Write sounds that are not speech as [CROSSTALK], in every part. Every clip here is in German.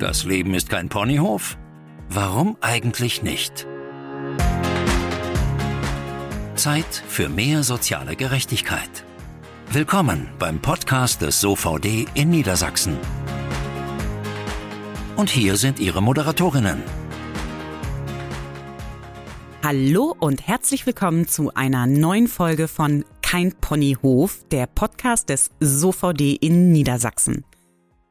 Das Leben ist kein Ponyhof? Warum eigentlich nicht? Zeit für mehr soziale Gerechtigkeit. Willkommen beim Podcast des SOVD in Niedersachsen. Und hier sind Ihre Moderatorinnen. Hallo und herzlich willkommen zu einer neuen Folge von Kein Ponyhof, der Podcast des SOVD in Niedersachsen.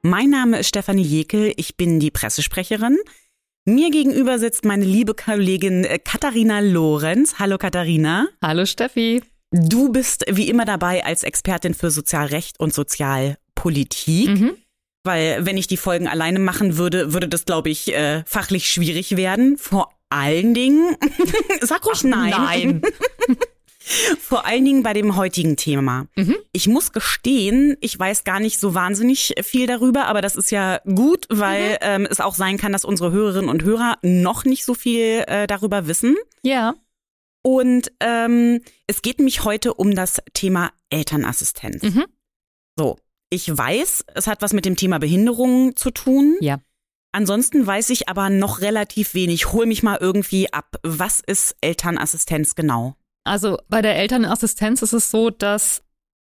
Mein Name ist Stefanie Jekel, ich bin die Pressesprecherin. Mir gegenüber sitzt meine liebe Kollegin äh, Katharina Lorenz. Hallo Katharina. Hallo Steffi. Du bist wie immer dabei als Expertin für Sozialrecht und Sozialpolitik. Mhm. Weil wenn ich die Folgen alleine machen würde, würde das, glaube ich, äh, fachlich schwierig werden. Vor allen Dingen, [LAUGHS] sag ruhig Ach, nein. Nein. [LAUGHS] Vor allen Dingen bei dem heutigen Thema. Mhm. Ich muss gestehen, ich weiß gar nicht so wahnsinnig viel darüber, aber das ist ja gut, weil mhm. ähm, es auch sein kann, dass unsere Hörerinnen und Hörer noch nicht so viel äh, darüber wissen. Ja. Und ähm, es geht mich heute um das Thema Elternassistenz. Mhm. So, ich weiß, es hat was mit dem Thema Behinderung zu tun. Ja. Ansonsten weiß ich aber noch relativ wenig. Hol mich mal irgendwie ab. Was ist Elternassistenz genau? Also bei der Elternassistenz ist es so, dass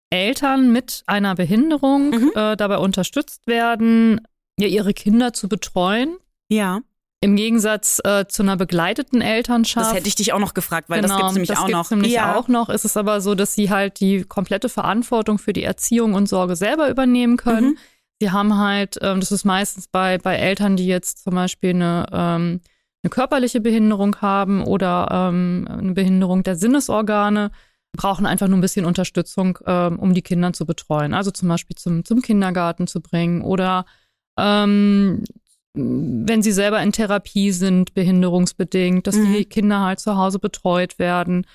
Eltern mit einer Behinderung mhm. äh, dabei unterstützt werden, ja, ihre Kinder zu betreuen. Ja. Im Gegensatz äh, zu einer begleiteten Elternschaft. Das hätte ich dich auch noch gefragt, weil genau, das gibt es nämlich das auch gibt's noch. Nämlich ja. auch noch ist es aber so, dass sie halt die komplette Verantwortung für die Erziehung und Sorge selber übernehmen können. Mhm. Sie haben halt, ähm, das ist meistens bei, bei Eltern, die jetzt zum Beispiel eine, ähm, eine körperliche Behinderung haben oder ähm, eine Behinderung der Sinnesorgane, brauchen einfach nur ein bisschen Unterstützung, ähm, um die Kinder zu betreuen. Also zum Beispiel zum, zum Kindergarten zu bringen oder ähm, wenn sie selber in Therapie sind, behinderungsbedingt, dass mhm. die Kinder halt zu Hause betreut werden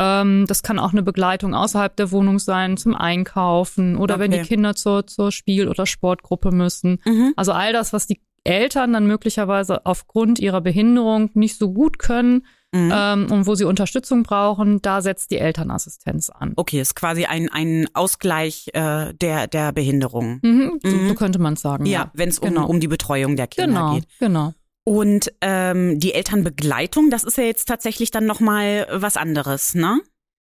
ähm, das kann auch eine Begleitung außerhalb der Wohnung sein, zum Einkaufen oder okay. wenn die Kinder zur, zur Spiel- oder Sportgruppe müssen. Mhm. Also all das, was die Eltern dann möglicherweise aufgrund ihrer Behinderung nicht so gut können, Mhm. Ähm, und wo sie Unterstützung brauchen, da setzt die Elternassistenz an. Okay, ist quasi ein, ein Ausgleich äh, der, der Behinderung. Mhm, so, mhm. so, könnte man es sagen. Ja, ja. wenn es um, genau. um die Betreuung der Kinder genau, geht. Genau. Und ähm, die Elternbegleitung, das ist ja jetzt tatsächlich dann nochmal was anderes, ne?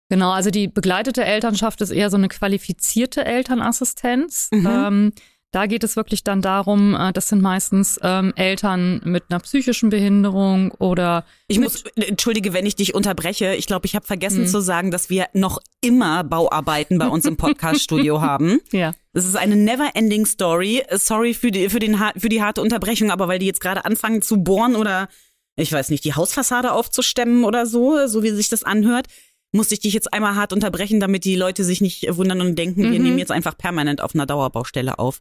Genau, also die begleitete Elternschaft ist eher so eine qualifizierte Elternassistenz. Mhm. Ähm, da geht es wirklich dann darum, äh, das sind meistens ähm, Eltern mit einer psychischen Behinderung oder. Ich muss, entschuldige, wenn ich dich unterbreche. Ich glaube, ich habe vergessen hm. zu sagen, dass wir noch immer Bauarbeiten bei uns im Podcaststudio [LAUGHS] haben. Ja. Das ist eine never-ending Story. Sorry für die, für, den, für die harte Unterbrechung, aber weil die jetzt gerade anfangen zu bohren oder, ich weiß nicht, die Hausfassade aufzustemmen oder so, so wie sich das anhört musste ich dich jetzt einmal hart unterbrechen, damit die Leute sich nicht wundern und denken, mhm. wir nehmen jetzt einfach permanent auf einer Dauerbaustelle auf.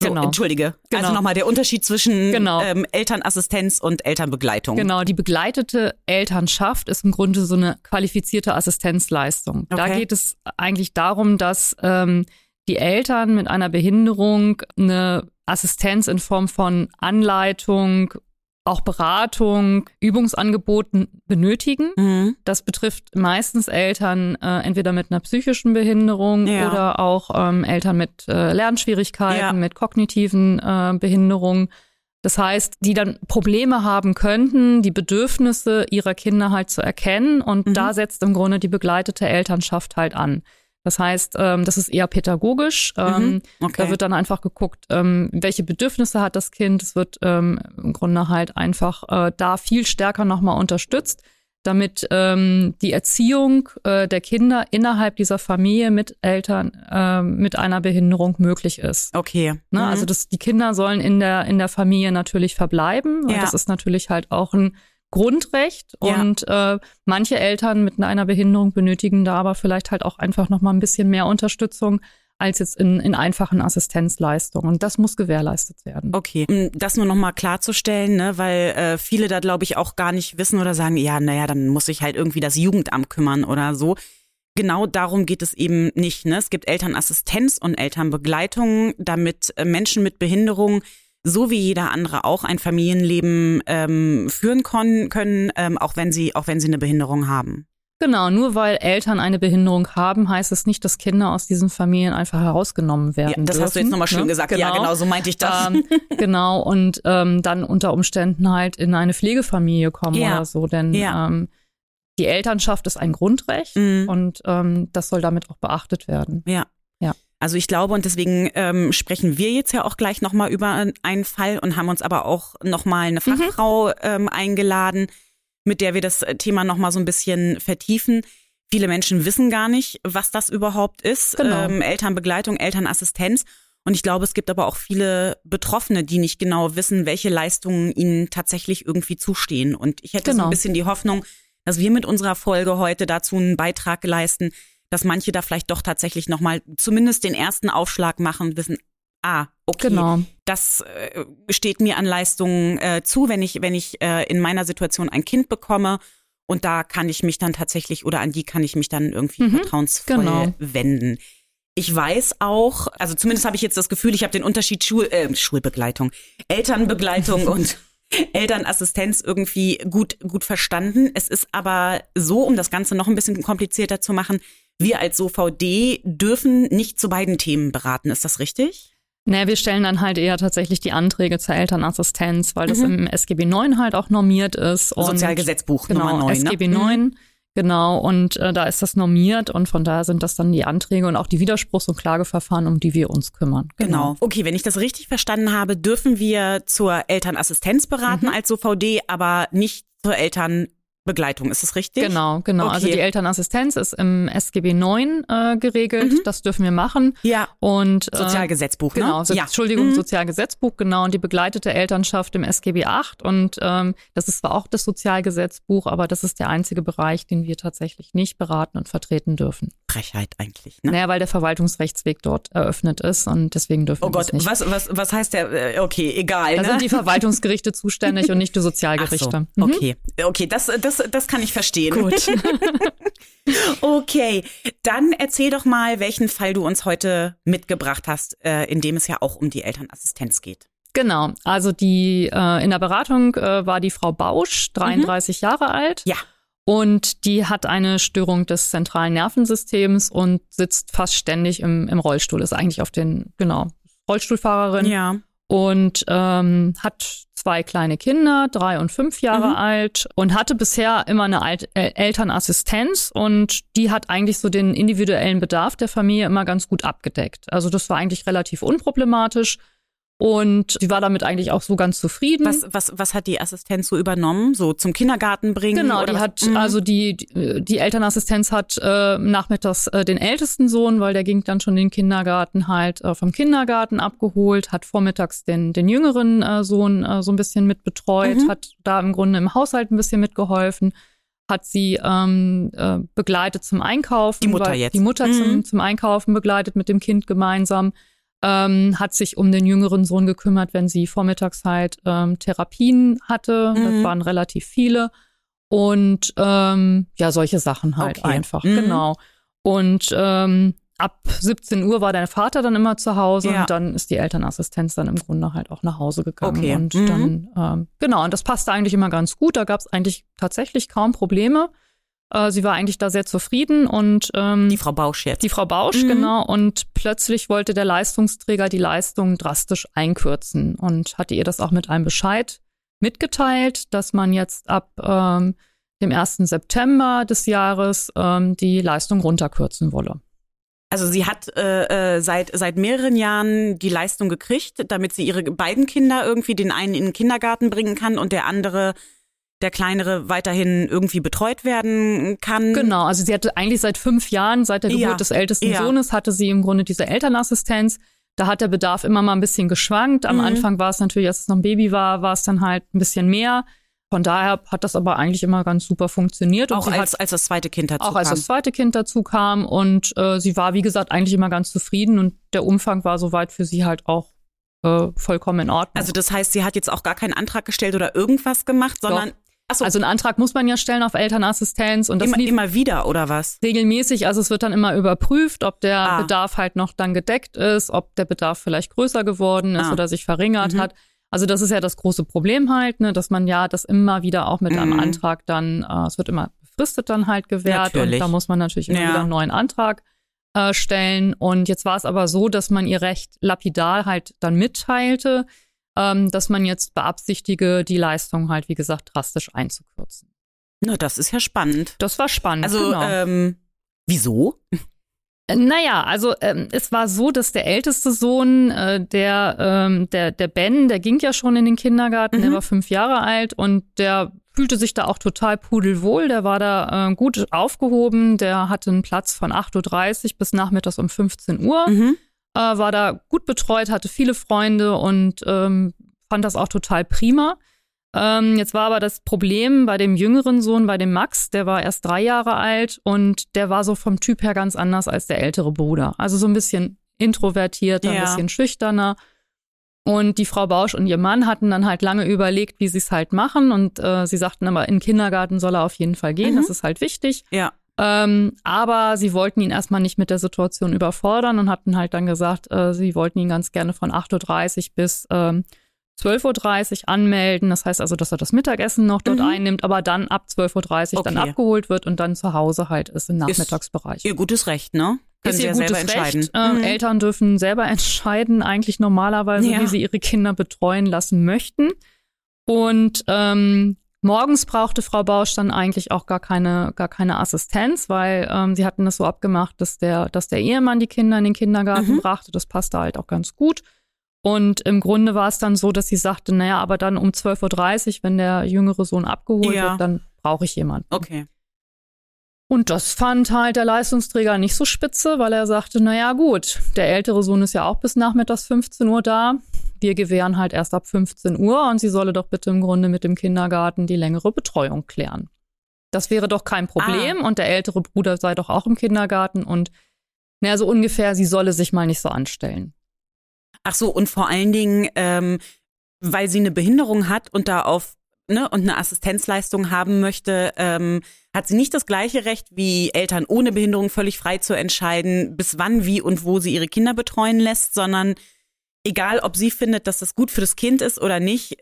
So, genau. Entschuldige. Genau. Also nochmal der Unterschied zwischen genau. ähm, Elternassistenz und Elternbegleitung. Genau, die begleitete Elternschaft ist im Grunde so eine qualifizierte Assistenzleistung. Okay. Da geht es eigentlich darum, dass ähm, die Eltern mit einer Behinderung eine Assistenz in Form von Anleitung, auch Beratung, Übungsangeboten benötigen. Mhm. Das betrifft meistens Eltern äh, entweder mit einer psychischen Behinderung ja. oder auch ähm, Eltern mit äh, Lernschwierigkeiten, ja. mit kognitiven äh, Behinderungen. Das heißt, die dann Probleme haben könnten, die Bedürfnisse ihrer Kinder halt zu erkennen. Und mhm. da setzt im Grunde die begleitete Elternschaft halt an. Das heißt, ähm, das ist eher pädagogisch. Mhm, ähm, okay. Da wird dann einfach geguckt, ähm, welche Bedürfnisse hat das Kind. Es wird ähm, im Grunde halt einfach äh, da viel stärker nochmal unterstützt, damit ähm, die Erziehung äh, der Kinder innerhalb dieser Familie mit Eltern äh, mit einer Behinderung möglich ist. Okay. Ne? Mhm. Also das, die Kinder sollen in der in der Familie natürlich verbleiben. Ja. Das ist natürlich halt auch ein Grundrecht ja. und äh, manche Eltern mit einer Behinderung benötigen da aber vielleicht halt auch einfach noch mal ein bisschen mehr Unterstützung als jetzt in, in einfachen Assistenzleistungen. Und das muss gewährleistet werden. Okay, um das nur noch mal klarzustellen, ne, weil äh, viele da glaube ich auch gar nicht wissen oder sagen, ja, naja, dann muss ich halt irgendwie das Jugendamt kümmern oder so. Genau darum geht es eben nicht. Ne? Es gibt Elternassistenz und Elternbegleitung, damit äh, Menschen mit Behinderung so wie jeder andere auch ein Familienleben ähm, führen können, können ähm, auch wenn sie auch wenn sie eine Behinderung haben. Genau, nur weil Eltern eine Behinderung haben, heißt es nicht, dass Kinder aus diesen Familien einfach herausgenommen werden. Ja, das dürfen, hast du jetzt nochmal schön ne? gesagt. Genau. Ja, genau, so meinte ich das. Ähm, [LAUGHS] genau, und ähm, dann unter Umständen halt in eine Pflegefamilie kommen ja. oder so. Denn ja. ähm, die Elternschaft ist ein Grundrecht mhm. und ähm, das soll damit auch beachtet werden. Ja. Also ich glaube, und deswegen ähm, sprechen wir jetzt ja auch gleich nochmal über einen Fall und haben uns aber auch nochmal eine mhm. Fachfrau mhm. ähm, eingeladen, mit der wir das Thema nochmal so ein bisschen vertiefen. Viele Menschen wissen gar nicht, was das überhaupt ist. Genau. Ähm, Elternbegleitung, Elternassistenz. Und ich glaube, es gibt aber auch viele Betroffene, die nicht genau wissen, welche Leistungen ihnen tatsächlich irgendwie zustehen. Und ich hätte genau. so ein genau. bisschen die Hoffnung, dass wir mit unserer Folge heute dazu einen Beitrag leisten, dass manche da vielleicht doch tatsächlich nochmal zumindest den ersten Aufschlag machen, wissen, ah, okay, genau. das äh, steht mir an Leistungen äh, zu, wenn ich, wenn ich äh, in meiner Situation ein Kind bekomme. Und da kann ich mich dann tatsächlich oder an die kann ich mich dann irgendwie mhm, vertrauensvoll genau. wenden. Ich weiß auch, also zumindest habe ich jetzt das Gefühl, ich habe den Unterschied Schul, äh, Schulbegleitung, Elternbegleitung [LAUGHS] und Elternassistenz irgendwie gut, gut verstanden. Es ist aber so, um das Ganze noch ein bisschen komplizierter zu machen, wir als OVD dürfen nicht zu beiden Themen beraten. Ist das richtig? Naja, wir stellen dann halt eher tatsächlich die Anträge zur Elternassistenz, weil das mhm. im SGB 9 halt auch normiert ist. Und Sozialgesetzbuch genau, Nummer 9. SGB ne? 9. Mhm. Genau, und äh, da ist das normiert und von daher sind das dann die Anträge und auch die Widerspruchs- und Klageverfahren, um die wir uns kümmern. Genau. genau. Okay, wenn ich das richtig verstanden habe, dürfen wir zur Elternassistenz beraten mhm. als OVD, aber nicht zur Eltern Begleitung, ist es richtig? Genau, genau. Also okay. Also die Elternassistenz ist im SGB 9 äh, geregelt. Mhm. Das dürfen wir machen. Ja. Und äh, Sozialgesetzbuch, ne? Genau, so, ja. Entschuldigung, mhm. Sozialgesetzbuch, genau. Und die begleitete Elternschaft im SGB 8. Und ähm, das ist zwar auch das Sozialgesetzbuch, aber das ist der einzige Bereich, den wir tatsächlich nicht beraten und vertreten dürfen. Frechheit eigentlich. Ne? Naja, weil der Verwaltungsrechtsweg dort eröffnet ist und deswegen dürfen oh wir Gott, nicht. Was, was, was heißt der? Äh, okay, egal. Da ne? sind die Verwaltungsgerichte [LAUGHS] zuständig und nicht die Sozialgerichte. So, mhm. okay, okay, das, das, das kann ich verstehen. Gut. [LAUGHS] okay, dann erzähl doch mal, welchen Fall du uns heute mitgebracht hast, äh, in dem es ja auch um die Elternassistenz geht. Genau, also die äh, in der Beratung äh, war die Frau Bausch, 33 mhm. Jahre alt. Ja. Und die hat eine Störung des zentralen Nervensystems und sitzt fast ständig im, im Rollstuhl. Ist eigentlich auf den, genau, Rollstuhlfahrerin. Ja. Und ähm, hat zwei kleine Kinder, drei und fünf Jahre mhm. alt und hatte bisher immer eine Alt äh, Elternassistenz und die hat eigentlich so den individuellen Bedarf der Familie immer ganz gut abgedeckt. Also das war eigentlich relativ unproblematisch. Und sie war damit eigentlich auch so ganz zufrieden. Was, was, was hat die Assistenz so übernommen? So zum Kindergarten bringen? Genau, die was? hat, mhm. also die, die Elternassistenz hat äh, nachmittags äh, den ältesten Sohn, weil der ging dann schon in den Kindergarten halt äh, vom Kindergarten abgeholt, hat vormittags den, den jüngeren äh, Sohn äh, so ein bisschen mitbetreut, mhm. hat da im Grunde im Haushalt ein bisschen mitgeholfen hat sie ähm, äh, begleitet zum Einkaufen. Die Mutter jetzt. Die Mutter mhm. zum, zum Einkaufen begleitet mit dem Kind gemeinsam ähm, hat sich um den jüngeren Sohn gekümmert, wenn sie vormittags halt ähm, Therapien hatte. Mhm. Das waren relativ viele. Und ähm, ja, solche Sachen halt okay. einfach, mhm. genau. Und ähm, ab 17 Uhr war dein Vater dann immer zu Hause ja. und dann ist die Elternassistenz dann im Grunde halt auch nach Hause gegangen. Okay. Und mhm. dann, ähm, genau, und das passte eigentlich immer ganz gut. Da gab es eigentlich tatsächlich kaum Probleme. Äh, sie war eigentlich da sehr zufrieden und ähm, die Frau Bausch jetzt. Die Frau Bausch, mhm. genau. Und plötzlich wollte der Leistungsträger die Leistung drastisch einkürzen und hatte ihr das auch mit einem Bescheid mitgeteilt, dass man jetzt ab ähm, dem 1. September des Jahres ähm, die Leistung runterkürzen wolle. Also sie hat äh, äh, seit seit mehreren Jahren die Leistung gekriegt, damit sie ihre beiden Kinder irgendwie den einen in den Kindergarten bringen kann und der andere der Kleinere weiterhin irgendwie betreut werden kann. Genau, also sie hatte eigentlich seit fünf Jahren, seit der Geburt ja. des ältesten ja. Sohnes, hatte sie im Grunde diese Elternassistenz. Da hat der Bedarf immer mal ein bisschen geschwankt. Am mhm. Anfang war es natürlich, als es noch ein Baby war, war es dann halt ein bisschen mehr. Von daher hat das aber eigentlich immer ganz super funktioniert. Und auch als, hat, als das zweite Kind dazu kam. Auch als das zweite Kind dazu kam. Und äh, sie war, wie gesagt, eigentlich immer ganz zufrieden. Und der Umfang war soweit für sie halt auch äh, vollkommen in Ordnung. Also das heißt, sie hat jetzt auch gar keinen Antrag gestellt oder irgendwas gemacht, sondern Doch. So. Also einen Antrag muss man ja stellen auf Elternassistenz und das immer, immer wieder oder was? Regelmäßig, also es wird dann immer überprüft, ob der ah. Bedarf halt noch dann gedeckt ist, ob der Bedarf vielleicht größer geworden ist ah. oder sich verringert mhm. hat. Also das ist ja das große Problem halt, ne, dass man ja das immer wieder auch mit mhm. einem Antrag dann, äh, es wird immer befristet dann halt gewährt Natürlich. und da muss man natürlich immer Ja. wieder einen neuen Antrag äh, stellen. Und jetzt war es aber so, dass man ihr recht lapidar halt dann mitteilte, ähm, dass man jetzt beabsichtige, die Leistung halt, wie gesagt, drastisch einzukürzen. Na, das ist ja spannend. Das war spannend. Also, genau. ähm, wieso? Äh, Naja, also ähm, es war so, dass der älteste Sohn, äh, der, ähm, der, der Ben, der ging ja schon in den Kindergarten, der Mhm. war fünf Jahre alt und der fühlte sich da auch total pudelwohl. Der war da äh, gut aufgehoben, der hatte einen Platz von 8.30 Uhr bis nachmittags um 15 Uhr, Mhm. Äh, war da gut betreut, hatte viele Freunde und ähm, fand das auch total prima. Ähm, jetzt war aber das Problem bei dem jüngeren Sohn, bei dem Max, der war erst drei Jahre alt und der war so vom Typ her ganz anders als der ältere Bruder. Also so ein bisschen introvertierter, Ja. ein bisschen schüchterner. Und die Frau Bausch und ihr Mann hatten dann halt lange überlegt, wie sie es halt machen. Und äh, sie sagten aber, in den Kindergarten soll er auf jeden Fall gehen, Mhm. das ist halt wichtig. Ja. Ähm, aber sie wollten ihn erstmal nicht mit der Situation überfordern und hatten halt dann gesagt, äh, sie wollten ihn ganz gerne von 8.30 Uhr bis ähm, 12.30 Uhr anmelden. Das heißt also, dass er das Mittagessen noch dort Mhm. einnimmt, aber dann ab 12.30 Uhr dann Okay. abgeholt wird und dann zu Hause halt ist im Nachmittagsbereich. Ihr gutes Recht, ne? Können ist Sie ihr ja gutes selber entscheiden. Recht. Ähm, Mhm. Eltern dürfen selber [LAUGHS] entscheiden, eigentlich normalerweise, Ja. wie sie ihre Kinder betreuen lassen möchten. Und ähm, morgens brauchte Frau Bausch dann eigentlich auch gar keine, gar keine Assistenz, weil ähm, sie hatten das so abgemacht, dass der, dass der Ehemann die Kinder in den Kindergarten Mhm. brachte. Das passte halt auch ganz gut. Und im Grunde war es dann so, dass sie sagte, naja, aber dann um 12.30 Uhr, wenn der jüngere Sohn abgeholt Ja. wird, dann brauche ich jemanden. Okay. Und das fand halt der Leistungsträger nicht so spitze, weil er sagte, na ja, gut, der ältere Sohn ist ja auch bis nachmittags 15 Uhr da. Wir gewähren halt erst ab 15 Uhr und sie solle doch bitte im Grunde mit dem Kindergarten die längere Betreuung klären. Das wäre doch kein Problem und der ältere Bruder sei doch auch im Kindergarten und naja, so ungefähr, sie solle sich mal nicht so anstellen. Ach so, und vor allen Dingen, ähm, weil sie eine Behinderung hat und da auf ne, und eine Assistenzleistung haben möchte, ähm, hat sie nicht das gleiche Recht wie Eltern ohne Behinderung völlig frei zu entscheiden, bis wann, wie und wo sie ihre Kinder betreuen lässt, sondern egal, ob sie findet, dass das gut für das Kind ist oder nicht,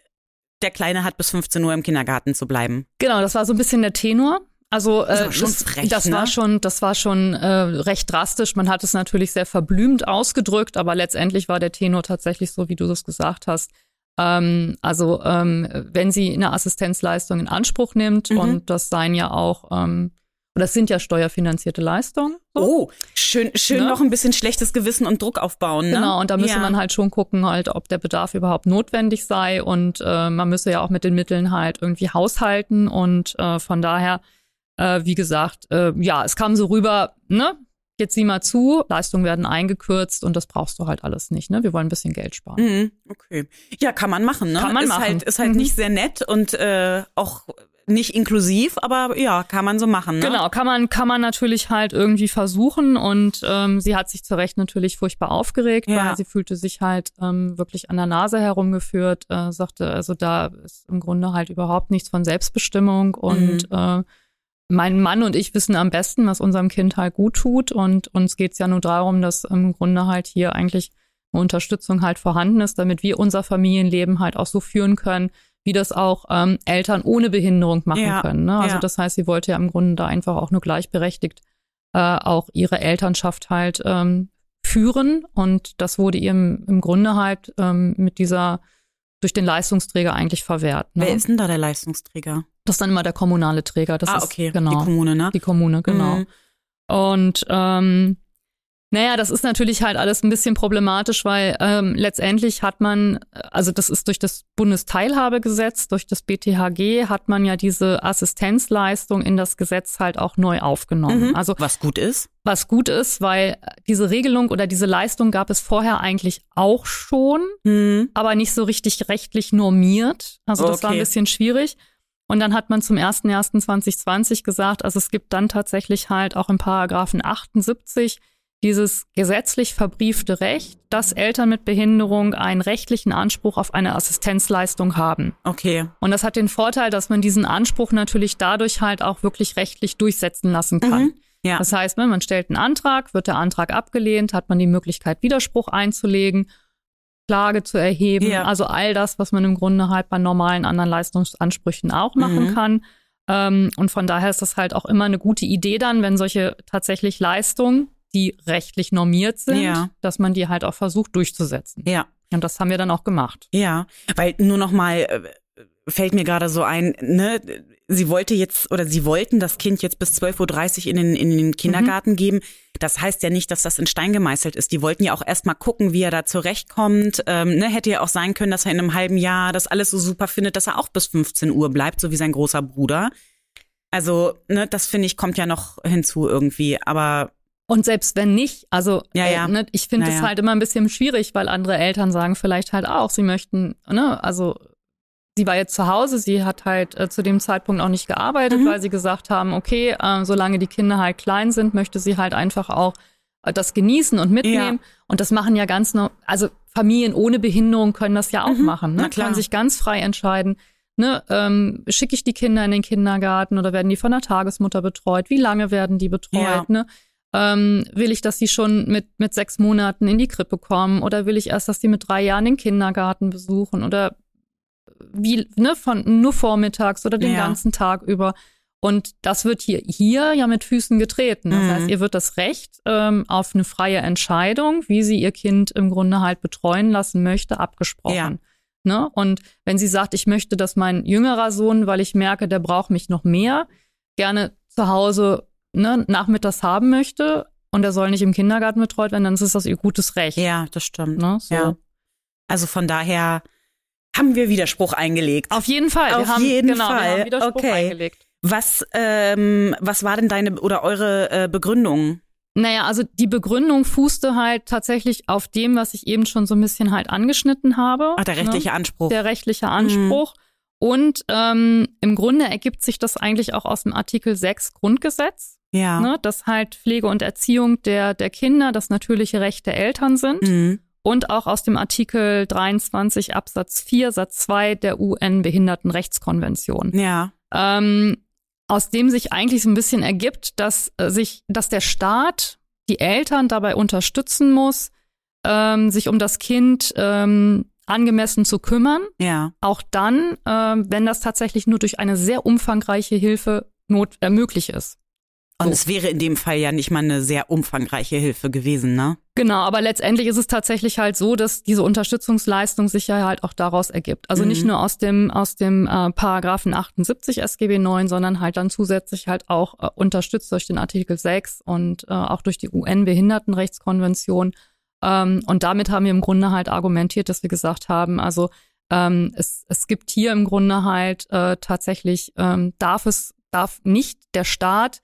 der Kleine hat bis 15 Uhr im Kindergarten zu bleiben. Genau, das war so ein bisschen der Tenor. Also Das äh, war schon das, frech, das ne? war schon, das war schon äh, recht drastisch. Man hat es natürlich sehr verblümt ausgedrückt, aber letztendlich war der Tenor tatsächlich so, wie du das gesagt hast. Ähm, also ähm, wenn sie eine Assistenzleistung in Anspruch nimmt Mhm. und das seien ja auch, ähm, oder das sind ja steuerfinanzierte Leistungen. so. Oh, schön, schön Ne? noch ein bisschen schlechtes Gewissen und Druck aufbauen. Ne? Genau, und da müsste ja. man halt schon gucken, halt, ob der Bedarf überhaupt notwendig sei und äh, man müsse ja auch mit den Mitteln halt irgendwie haushalten und äh, von daher, äh, wie gesagt, äh, ja, es kam so rüber, ne? Jetzt sieh mal zu, Leistungen werden eingekürzt und das brauchst du halt alles nicht, ne? Wir wollen ein bisschen Geld sparen. Mhm, okay. Ja, kann man machen, ne? Kann man ist machen. Halt, ist halt Mhm. nicht sehr nett und äh, auch nicht inklusiv, aber ja, kann man so machen, ne? Genau, kann man, kann man natürlich halt irgendwie versuchen und ähm, sie hat sich zu Recht natürlich furchtbar aufgeregt, Ja. weil sie fühlte sich halt ähm, wirklich an der Nase herumgeführt, äh, sagte, also da ist im Grunde halt überhaupt nichts von Selbstbestimmung und äh, mein Mann und ich wissen am besten, was unserem Kind halt gut tut und uns geht's ja nur darum, dass im Grunde halt hier eigentlich eine Unterstützung halt vorhanden ist, damit wir unser Familienleben halt auch so führen können, wie das auch ähm, Eltern ohne Behinderung machen Ja, können. Ne? Also ja. das heißt, sie wollte ja im Grunde da einfach auch nur gleichberechtigt äh, auch ihre Elternschaft halt ähm, führen und das wurde ihr im, im Grunde halt ähm, mit dieser durch den Leistungsträger eigentlich verwehrt. Ne? Wer ist denn da der Leistungsträger? Das ist dann immer der kommunale Träger. Das ah, ist, okay, genau. die Kommune, ne? Die Kommune, genau. Mhm. Und ähm, naja, das ist natürlich halt alles ein bisschen problematisch, weil ähm, letztendlich hat man, also das ist durch das Bundesteilhabegesetz, durch das BTHG, hat man ja diese Assistenzleistung in das Gesetz halt auch neu aufgenommen. Mhm. Also Was gut ist. was gut ist, weil diese Regelung oder diese Leistung gab es vorher eigentlich auch schon Mhm. aber nicht so richtig rechtlich normiert. Also das war ein Okay. bisschen schwierig. Und dann hat man zum 01.01.2020 gesagt, also es gibt dann tatsächlich halt auch im Paragraphen 78 dieses gesetzlich verbriefte Recht, dass Eltern mit Behinderung einen rechtlichen Anspruch auf eine Assistenzleistung haben. Okay. Und das hat den Vorteil, dass man diesen Anspruch natürlich dadurch halt auch wirklich rechtlich durchsetzen lassen kann. Mhm. Ja. Das heißt, wenn man stellt einen Antrag, wird der Antrag abgelehnt, hat man die Möglichkeit, Widerspruch einzulegen, Klage zu erheben. Ja. Also all das, was man im Grunde halt bei normalen anderen Leistungsansprüchen auch machen Mhm. kann. Ähm, und von daher ist das halt auch immer eine gute Idee dann, wenn solche tatsächlich Leistungen, die rechtlich normiert sind, ja. dass man die halt auch versucht durchzusetzen. Ja. Und das haben wir dann auch gemacht. Ja, weil nur noch mal äh, fällt mir gerade so ein, ne, sie wollte jetzt oder sie wollten das Kind jetzt bis 12.30 Uhr in den, in den Kindergarten mhm. geben. Das heißt ja nicht, dass das in Stein gemeißelt ist. Die wollten ja auch erst mal gucken, wie er da zurechtkommt. Ähm, ne, hätte ja auch sein können, dass er in einem halben Jahr das alles so super findet, dass er auch bis 15 Uhr bleibt, so wie sein großer Bruder. Also, ne, das finde ich, kommt ja noch hinzu irgendwie. Aber und selbst wenn nicht, also ja, ja. Äh, ne, ich finde es ja. halt immer ein bisschen schwierig, weil andere Eltern sagen vielleicht halt auch, sie möchten, ne, also sie war jetzt zu Hause, sie hat halt äh, zu dem Zeitpunkt auch nicht gearbeitet, mhm. weil sie gesagt haben, okay, äh, solange die Kinder halt klein sind, möchte sie halt einfach auch äh, das genießen und mitnehmen. Ja. Und das machen ja ganz nur, also Familien ohne Behinderung können das ja auch mhm. machen. Ne? Können sich ganz frei entscheiden. Ne, ähm, schicke ich die Kinder in den Kindergarten oder werden die von der Tagesmutter betreut? Wie lange werden die betreut? Ja. Ne? Ähm, will ich, dass sie schon mit, mit sechs Monaten in die Krippe kommen oder will ich erst, dass sie mit drei Jahren den Kindergarten besuchen oder wie, ne, von nur vormittags oder den ja. ganzen Tag über. Und das wird hier, hier ja mit Füßen getreten. Das mhm. heißt, ihr wird das Recht ähm, auf eine freie Entscheidung, wie sie ihr Kind im Grunde halt betreuen lassen möchte, abgesprochen. Ja. Ne? Und wenn sie sagt, ich möchte, dass mein jüngerer Sohn, weil ich merke, der braucht mich noch mehr, gerne zu Hause ne, nachmittags haben möchte und er soll nicht im Kindergarten betreut werden, dann ist das ihr gutes Recht. Ja, das stimmt. Ne? So. Ja. Also von daher haben wir Widerspruch eingelegt. Auf jeden Fall. Auf wir haben, jeden genau, Fall. Okay. eingelegt. Was, ähm, was war denn deine oder eure äh, Begründung? Naja, also die Begründung fußte halt tatsächlich auf dem, was ich eben schon so ein bisschen halt angeschnitten habe. Ach, der rechtliche ne? Anspruch. Der rechtliche Anspruch. Mhm. Und ähm, im Grunde ergibt sich das eigentlich auch aus dem Artikel 6 Grundgesetz. Ja. Ne, dass halt Pflege und Erziehung der, der Kinder das natürliche Recht der Eltern sind. Mhm und auch aus dem Artikel 23 Absatz 4 Satz 2 der UN-Behindertenrechtskonvention. Ja. Ähm, aus dem sich eigentlich so ein bisschen ergibt, dass äh, sich, dass der Staat die Eltern dabei unterstützen muss, ähm, sich um das Kind ähm, angemessen zu kümmern. Ja. Auch dann, ähm, wenn das tatsächlich nur durch eine sehr umfangreiche Hilfe not äh, möglich ist. Und so. es wäre in dem Fall ja nicht mal eine sehr umfangreiche Hilfe gewesen, ne? Genau, aber letztendlich ist es tatsächlich halt so, dass diese Unterstützungsleistung sich ja halt auch daraus ergibt. Also mhm. nicht nur aus dem aus dem äh, Paragraphen 78 SGB 9, sondern halt dann zusätzlich halt auch äh, unterstützt durch den Artikel 6 und äh, auch durch die UN-Behindertenrechtskonvention. Ähm, und damit haben wir im Grunde halt argumentiert, dass wir gesagt haben, also ähm, es, es gibt hier im Grunde halt äh, tatsächlich, ähm, darf es, darf nicht der Staat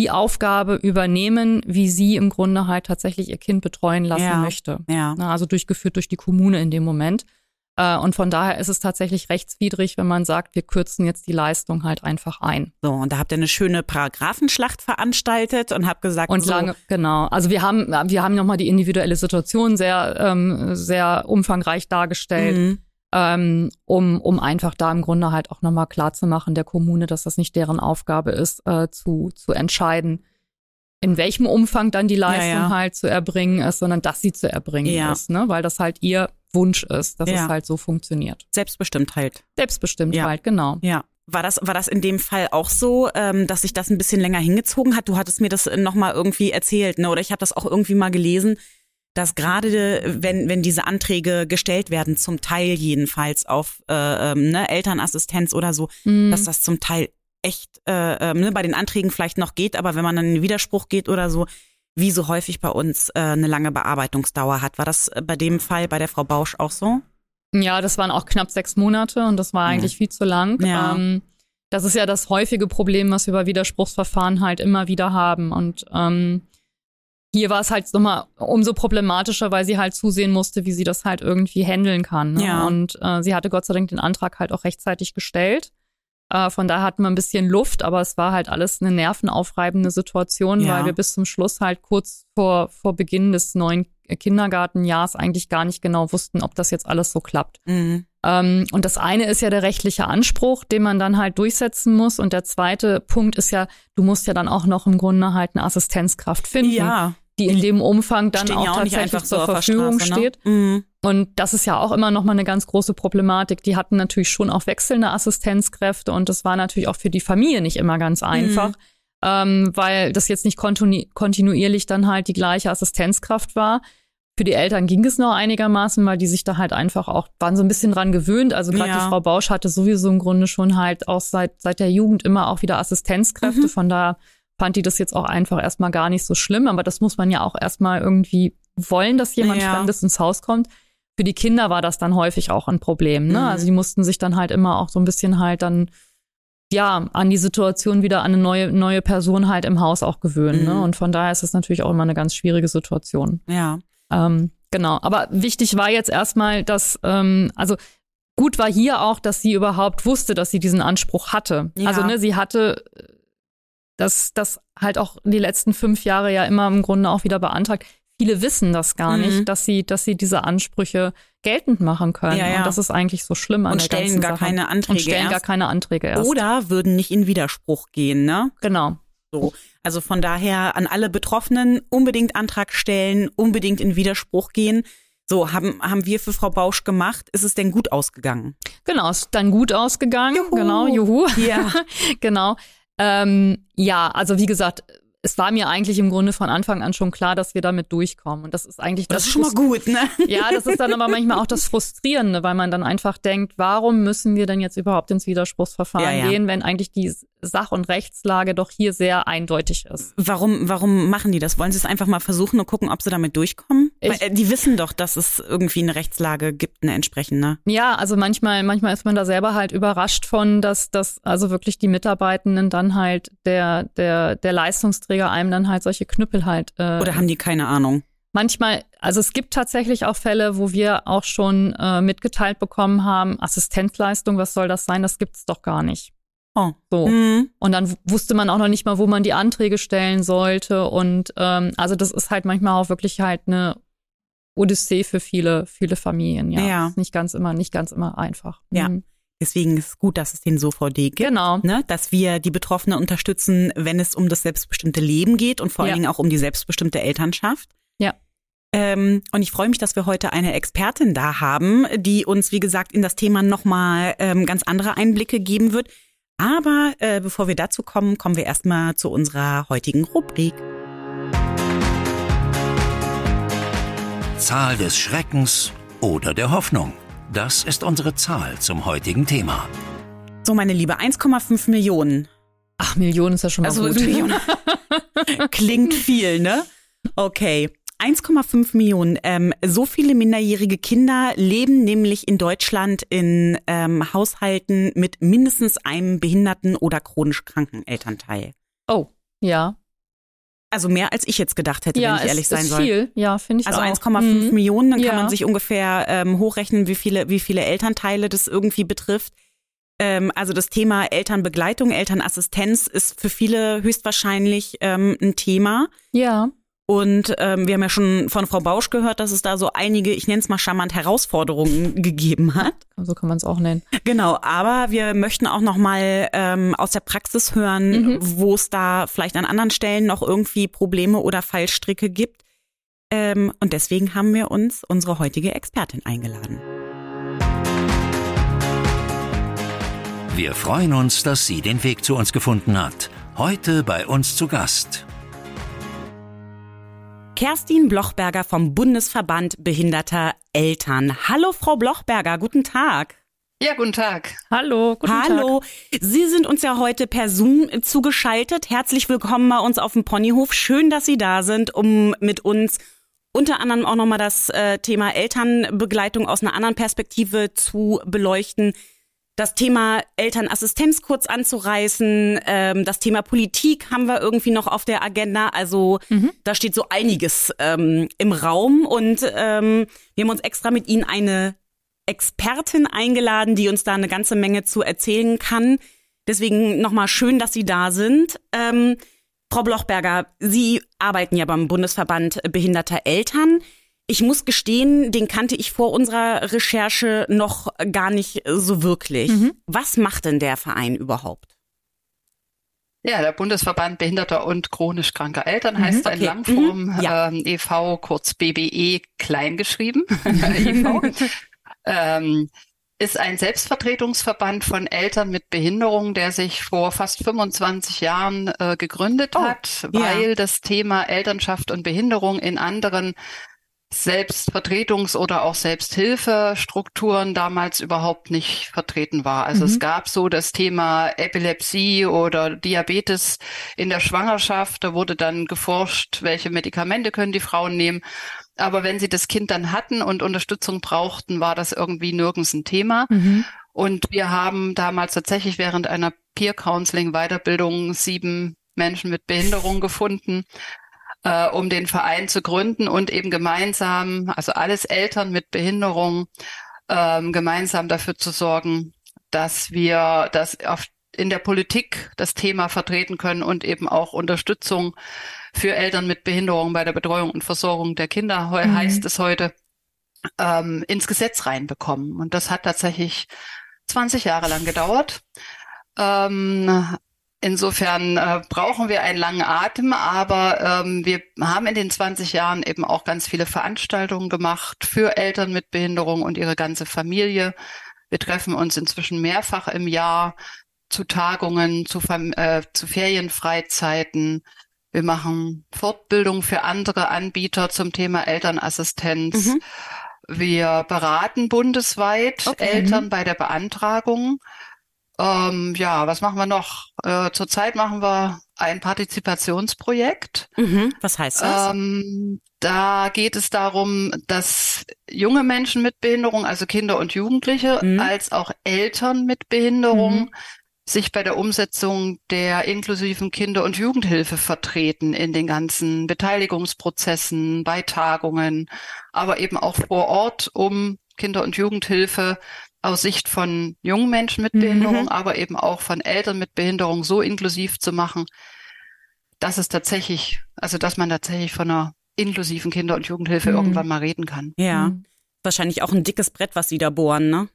die Aufgabe übernehmen, wie sie im Grunde halt tatsächlich ihr Kind betreuen lassen ja, möchte. Ja. Also durchgeführt durch die Kommune in dem Moment. Äh, und von daher ist es tatsächlich rechtswidrig, wenn man sagt, wir kürzen jetzt die Leistung halt einfach ein. So, und da habt ihr eine schöne Paragraphenschlacht veranstaltet und habt gesagt, und so. lange, genau. Also wir haben, wir haben nochmal die individuelle Situation sehr, ähm, sehr umfangreich dargestellt. Mhm ähm, um, um einfach da im Grunde halt auch nochmal klar zu machen der Kommune, dass das nicht deren Aufgabe ist, äh, zu, zu entscheiden, in welchem Umfang dann die Leistung ja, ja. halt zu erbringen ist, sondern dass sie zu erbringen ja. ist, ne? weil das halt ihr Wunsch ist, dass es halt so funktioniert. Selbstbestimmt halt. Selbstbestimmt halt, genau. Ja. War das, war das in dem Fall auch so, ähm, dass sich das ein bisschen länger hingezogen hat? Du hattest mir das nochmal irgendwie erzählt, ne? Oder ich habe das auch irgendwie mal gelesen, dass gerade wenn, wenn diese Anträge gestellt werden, zum Teil jedenfalls auf äh, ähm, ne, Elternassistenz oder so, mhm. dass das zum Teil echt äh, äh, ne, bei den Anträgen vielleicht noch geht, aber wenn man dann in den Widerspruch geht oder so, wie so häufig bei uns äh, eine lange Bearbeitungsdauer hat. War das bei dem Fall bei der Frau Bausch auch so? Ja, das waren auch knapp sechs Monate und das war eigentlich viel zu lang. Ja. Ähm, das ist ja das häufige Problem, was wir bei Widerspruchsverfahren halt immer wieder haben. Und ähm, hier war es halt nochmal umso problematischer, weil sie halt zusehen musste, wie sie das halt irgendwie handeln kann. Ne? Ja. Und äh, sie hatte Gott sei Dank den Antrag halt auch rechtzeitig gestellt. Äh, von daher hatten wir ein bisschen Luft, aber es war halt alles eine nervenaufreibende Situation, ja. weil wir bis zum Schluss halt kurz vor, vor Beginn des neuen Kindergartenjahrs eigentlich gar nicht genau wussten, ob das jetzt alles so klappt. Mhm. Ähm, und das eine ist ja der rechtliche Anspruch, den man dann halt durchsetzen muss. Und der zweite Punkt ist ja, du musst ja dann auch noch im Grunde halt eine Assistenzkraft finden. Ja die in dem Umfang dann auch, ja auch tatsächlich zur Verfügung Straße, ne? steht. Mhm. Und das ist ja auch immer noch mal eine ganz große Problematik. Die hatten natürlich schon auch wechselnde Assistenzkräfte und das war natürlich auch für die Familie nicht immer ganz einfach, mhm. ähm, weil das jetzt nicht kontinu kontinuierlich dann halt die gleiche Assistenzkraft war. Für die Eltern ging es noch einigermaßen, weil die sich da halt einfach auch, waren so ein bisschen dran gewöhnt. Also gerade ja. die Frau Bausch hatte sowieso im Grunde schon halt auch seit, seit der Jugend immer auch wieder Assistenzkräfte. Mhm. Von da fand die das jetzt auch einfach erstmal gar nicht so schlimm. Aber das muss man ja auch erstmal irgendwie wollen, dass jemand ja. Fremdes ins Haus kommt. Für die Kinder war das dann häufig auch ein Problem. Ne? Mhm. Also die mussten sich dann halt immer auch so ein bisschen halt dann ja, an die Situation wieder an eine neue, neue Person halt im Haus auch gewöhnen. Ne? Mhm. Ne? Und von daher ist es natürlich auch immer eine ganz schwierige Situation. Ja. Ähm, genau. Aber wichtig war jetzt erstmal, dass, ähm, also gut war hier auch, dass sie überhaupt wusste, dass sie diesen Anspruch hatte. Ja. Also, ne, sie hatte das, das halt auch die letzten fünf Jahre ja immer im Grunde auch wieder beantragt. Viele wissen das gar mhm. nicht, dass sie, dass sie diese Ansprüche geltend machen können. Ja, ja. Und das ist eigentlich so schlimm an und der stellen ganzen gar Sache. keine Anträge und stellen erst. gar keine Anträge erst. Oder würden nicht in Widerspruch gehen, ne? Genau. So. Also von daher an alle Betroffenen unbedingt Antrag stellen, unbedingt in Widerspruch gehen. So, haben, haben wir für Frau Bausch gemacht. Ist es denn gut ausgegangen? Genau, ist dann gut ausgegangen. Juhu. Genau, juhu. Ja. [LAUGHS] genau. Ähm, ja, also wie gesagt, es war mir eigentlich im Grunde von Anfang an schon klar, dass wir damit durchkommen. Und das ist eigentlich das. Das ist schon mal gut, ne? [LAUGHS] Ja, das ist dann aber manchmal auch das Frustrierende, weil man dann einfach denkt, warum müssen wir denn jetzt überhaupt ins Widerspruchsverfahren ja, ja. gehen, wenn eigentlich die Sach- und Rechtslage doch hier sehr eindeutig ist. Warum, warum machen die das? Wollen sie es einfach mal versuchen und gucken, ob sie damit durchkommen? Ich, Weil, äh, die wissen doch, dass es irgendwie eine Rechtslage gibt, eine entsprechende. Ja, also manchmal, manchmal ist man da selber halt überrascht von, dass, dass also wirklich die Mitarbeitenden dann halt der, der, der Leistungsträger einem dann halt solche Knüppel halt. Äh, Oder haben die keine Ahnung? Manchmal, also es gibt tatsächlich auch Fälle, wo wir auch schon äh, mitgeteilt bekommen haben, Assistenzleistung, was soll das sein? Das gibt's doch gar nicht. Oh. So. Mhm. Und dann wusste man auch noch nicht mal, wo man die Anträge stellen sollte. Und ähm, also das ist halt manchmal auch wirklich halt eine Odyssee für viele, viele Familien. Ja. ja. Nicht ganz immer, nicht ganz immer einfach. Ja. Mhm. Deswegen ist es gut, dass es den SOVD gibt. Genau. Ne? Dass wir die Betroffenen unterstützen, wenn es um das selbstbestimmte Leben geht und vor allen ja. Dingen auch um die selbstbestimmte Elternschaft. Ja. Ähm, und ich freue mich, dass wir heute eine Expertin da haben, die uns, wie gesagt, in das Thema nochmal ähm, ganz andere Einblicke geben wird. Aber äh, bevor wir dazu kommen, kommen wir erstmal zu unserer heutigen Rubrik. Zahl des Schreckens oder der Hoffnung. Das ist unsere Zahl zum heutigen Thema. So, meine Liebe, 1,5 Millionen. Ach, Millionen ist ja schon mal also, gut. [LAUGHS] Klingt viel, ne? Okay. 1,5 Millionen. Ähm, so viele minderjährige Kinder leben nämlich in Deutschland in ähm, Haushalten mit mindestens einem behinderten oder chronisch kranken Elternteil. Oh, ja. Also mehr als ich jetzt gedacht hätte, ja, wenn ich ehrlich sein soll. Viel. Ja, finde ich Also 1,5 mhm. Millionen, dann ja. kann man sich ungefähr ähm, hochrechnen, wie viele, wie viele Elternteile das irgendwie betrifft. Ähm, also das Thema Elternbegleitung, Elternassistenz ist für viele höchstwahrscheinlich ähm, ein Thema. Ja. Und ähm, wir haben ja schon von Frau Bausch gehört, dass es da so einige, ich nenne es mal charmant, Herausforderungen [LAUGHS] gegeben hat. So kann man es auch nennen. Genau, aber wir möchten auch noch mal ähm, aus der Praxis hören, mhm. wo es da vielleicht an anderen Stellen noch irgendwie Probleme oder Fallstricke gibt. Ähm, und deswegen haben wir uns unsere heutige Expertin eingeladen. Wir freuen uns, dass sie den Weg zu uns gefunden hat. Heute bei uns zu Gast Kerstin Blochberger vom Bundesverband Behinderter Eltern. Hallo, Frau Blochberger, guten Tag. Ja, guten Tag. Hallo, guten Hallo. Tag. Sie sind uns ja heute per Zoom zugeschaltet. Herzlich willkommen bei uns auf dem Ponyhof. Schön, dass Sie da sind, um mit uns unter anderem auch nochmal das äh, Thema Elternbegleitung aus einer anderen Perspektive zu beleuchten das Thema Elternassistenz kurz anzureißen. Ähm, das Thema Politik haben wir irgendwie noch auf der Agenda. Also mhm. da steht so einiges ähm, im Raum. Und ähm, wir haben uns extra mit Ihnen eine Expertin eingeladen, die uns da eine ganze Menge zu erzählen kann. Deswegen nochmal schön, dass Sie da sind. Ähm, Frau Blochberger, Sie arbeiten ja beim Bundesverband Behinderter Eltern. Ich muss gestehen, den kannte ich vor unserer Recherche noch gar nicht so wirklich. Mhm. Was macht denn der Verein überhaupt? Ja, der Bundesverband Behinderter und chronisch kranker Eltern mhm, heißt okay. in Langform mhm, ja. ähm, e.V., kurz BBE, klein geschrieben. [LAUGHS] [LAUGHS] e.V. ähm, ist ein Selbstvertretungsverband von Eltern mit Behinderung, der sich vor fast 25 Jahren äh, gegründet oh, hat, weil ja. das Thema Elternschaft und Behinderung in anderen Selbstvertretungs- oder auch Selbsthilfestrukturen damals überhaupt nicht vertreten war. Also mhm. es gab so das Thema Epilepsie oder Diabetes in der Schwangerschaft. Da wurde dann geforscht, welche Medikamente können die Frauen nehmen. Aber wenn sie das Kind dann hatten und Unterstützung brauchten, war das irgendwie nirgends ein Thema. Mhm. Und wir haben damals tatsächlich während einer Peer Counseling Weiterbildung sieben Menschen mit Behinderung gefunden, äh, um den Verein zu gründen und eben gemeinsam, also alles Eltern mit Behinderung, ähm, gemeinsam dafür zu sorgen, dass wir das auf, in der Politik das Thema vertreten können und eben auch Unterstützung für Eltern mit Behinderung bei der Betreuung und Versorgung der Kinder, mhm. heißt es heute, ähm, ins Gesetz reinbekommen. Und das hat tatsächlich 20 Jahre lang gedauert. Ähm, insofern äh, brauchen wir einen langen Atem, aber ähm, wir haben in den 20 Jahren eben auch ganz viele Veranstaltungen gemacht für Eltern mit Behinderung und ihre ganze Familie. Wir treffen uns inzwischen mehrfach im Jahr zu Tagungen, zu, äh, zu Ferienfreizeiten, wir machen Fortbildung für andere Anbieter zum Thema Elternassistenz. Mhm. Wir beraten bundesweit okay. Eltern bei der Beantragung. Ähm, ja, was machen wir noch? Äh, zurzeit machen wir ein Partizipationsprojekt. Mhm. Was heißt das? Ähm, da geht es darum, dass junge Menschen mit Behinderung, also Kinder und Jugendliche, mhm. als auch Eltern mit Behinderung mhm sich bei der Umsetzung der inklusiven Kinder- und Jugendhilfe vertreten in den ganzen Beteiligungsprozessen, bei Tagungen, aber eben auch vor Ort, um Kinder- und Jugendhilfe aus Sicht von jungen Menschen mit Behinderung, mhm. aber eben auch von Eltern mit Behinderung so inklusiv zu machen, dass es tatsächlich, also dass man tatsächlich von einer inklusiven Kinder- und Jugendhilfe mhm. irgendwann mal reden kann. Ja. Mhm. Wahrscheinlich auch ein dickes Brett, was Sie da bohren, ne?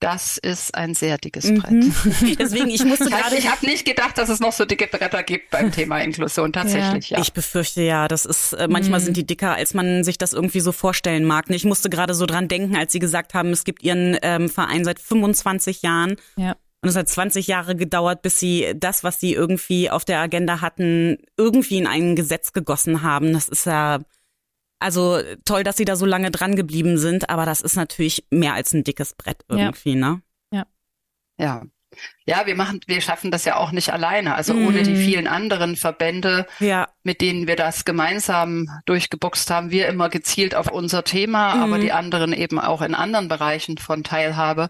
Das ist ein sehr dickes mhm. Brett. [LAUGHS] Deswegen, ich musste gerade. Ich habe nicht gedacht, dass es noch so dicke Bretter gibt beim [LAUGHS] Thema Inklusion. Tatsächlich, ja. ja. Ich befürchte ja, das ist äh, manchmal mhm. sind die dicker, als man sich das irgendwie so vorstellen mag. Ich musste gerade so dran denken, als Sie gesagt haben, es gibt Ihren ähm, Verein seit 25 Jahren. Ja. Und es hat 20 Jahre gedauert, bis sie das, was sie irgendwie auf der Agenda hatten, irgendwie in ein Gesetz gegossen haben. Das ist ja also toll, dass sie da so lange dran geblieben sind, aber das ist natürlich mehr als ein dickes Brett irgendwie, ja. ne? Ja. Ja. Ja, wir machen, wir schaffen das ja auch nicht alleine. Also mm. ohne die vielen anderen Verbände, ja. mit denen wir das gemeinsam durchgeboxt haben, wir immer gezielt auf unser Thema, mm. aber die anderen eben auch in anderen Bereichen von Teilhabe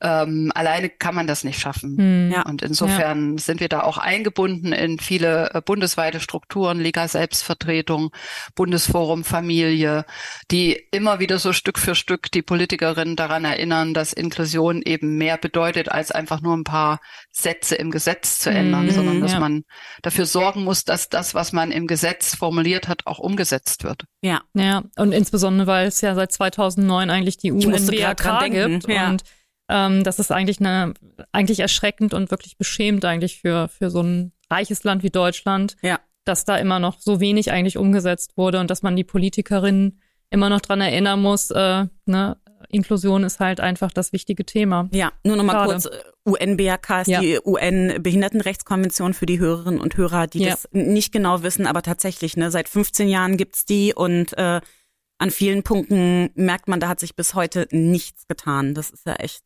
ähm, alleine kann man das nicht schaffen. Hm, ja. Und insofern ja. sind wir da auch eingebunden in viele äh, bundesweite Strukturen, Liga Selbstvertretung, Bundesforum Familie, die immer wieder so Stück für Stück die Politikerinnen daran erinnern, dass Inklusion eben mehr bedeutet, als einfach nur ein paar Sätze im Gesetz zu ändern, hm, sondern dass ja. man dafür sorgen muss, dass das, was man im Gesetz formuliert hat, auch umgesetzt wird. Ja, ja. Und insbesondere, weil es ja seit 2009 eigentlich die UNBRK gibt ja. und ähm, das ist eigentlich eine, eigentlich erschreckend und wirklich beschämend eigentlich für, für so ein reiches Land wie Deutschland, ja. dass da immer noch so wenig eigentlich umgesetzt wurde und dass man die Politikerinnen immer noch dran erinnern muss, äh, ne, Inklusion ist halt einfach das wichtige Thema. Ja, nur noch mal kurz, UNBRK ist ja. die UN-Behindertenrechtskonvention für die Hörerinnen und Hörer, die ja. das nicht genau wissen, aber tatsächlich, ne, seit 15 Jahren gibt's die und äh, an vielen Punkten merkt man, da hat sich bis heute nichts getan. Das ist ja echt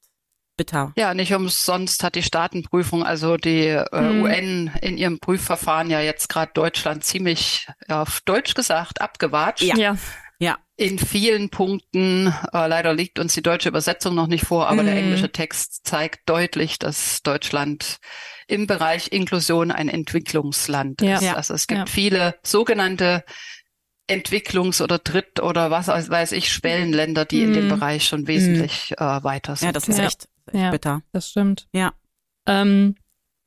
bitter. Ja, nicht umsonst hat die Staatenprüfung, also die äh, hm. UN in ihrem Prüfverfahren ja jetzt gerade Deutschland ziemlich auf Deutsch gesagt abgewatscht. Ja. ja. Ja. In vielen Punkten, äh, leider liegt uns die deutsche Übersetzung noch nicht vor, aber mm. der hm. englische Text zeigt deutlich, dass Deutschland im Bereich Inklusion ein Entwicklungsland ja. ist. Also es gibt ja. viele sogenannte Entwicklungs- oder Dritt- oder was weiß ich, Schwellenländer, die mm. in dem hm. Bereich schon wesentlich mm. äh, weiter sind. Ja, das ist echt ja, bitter. Das stimmt. Ja. Ähm,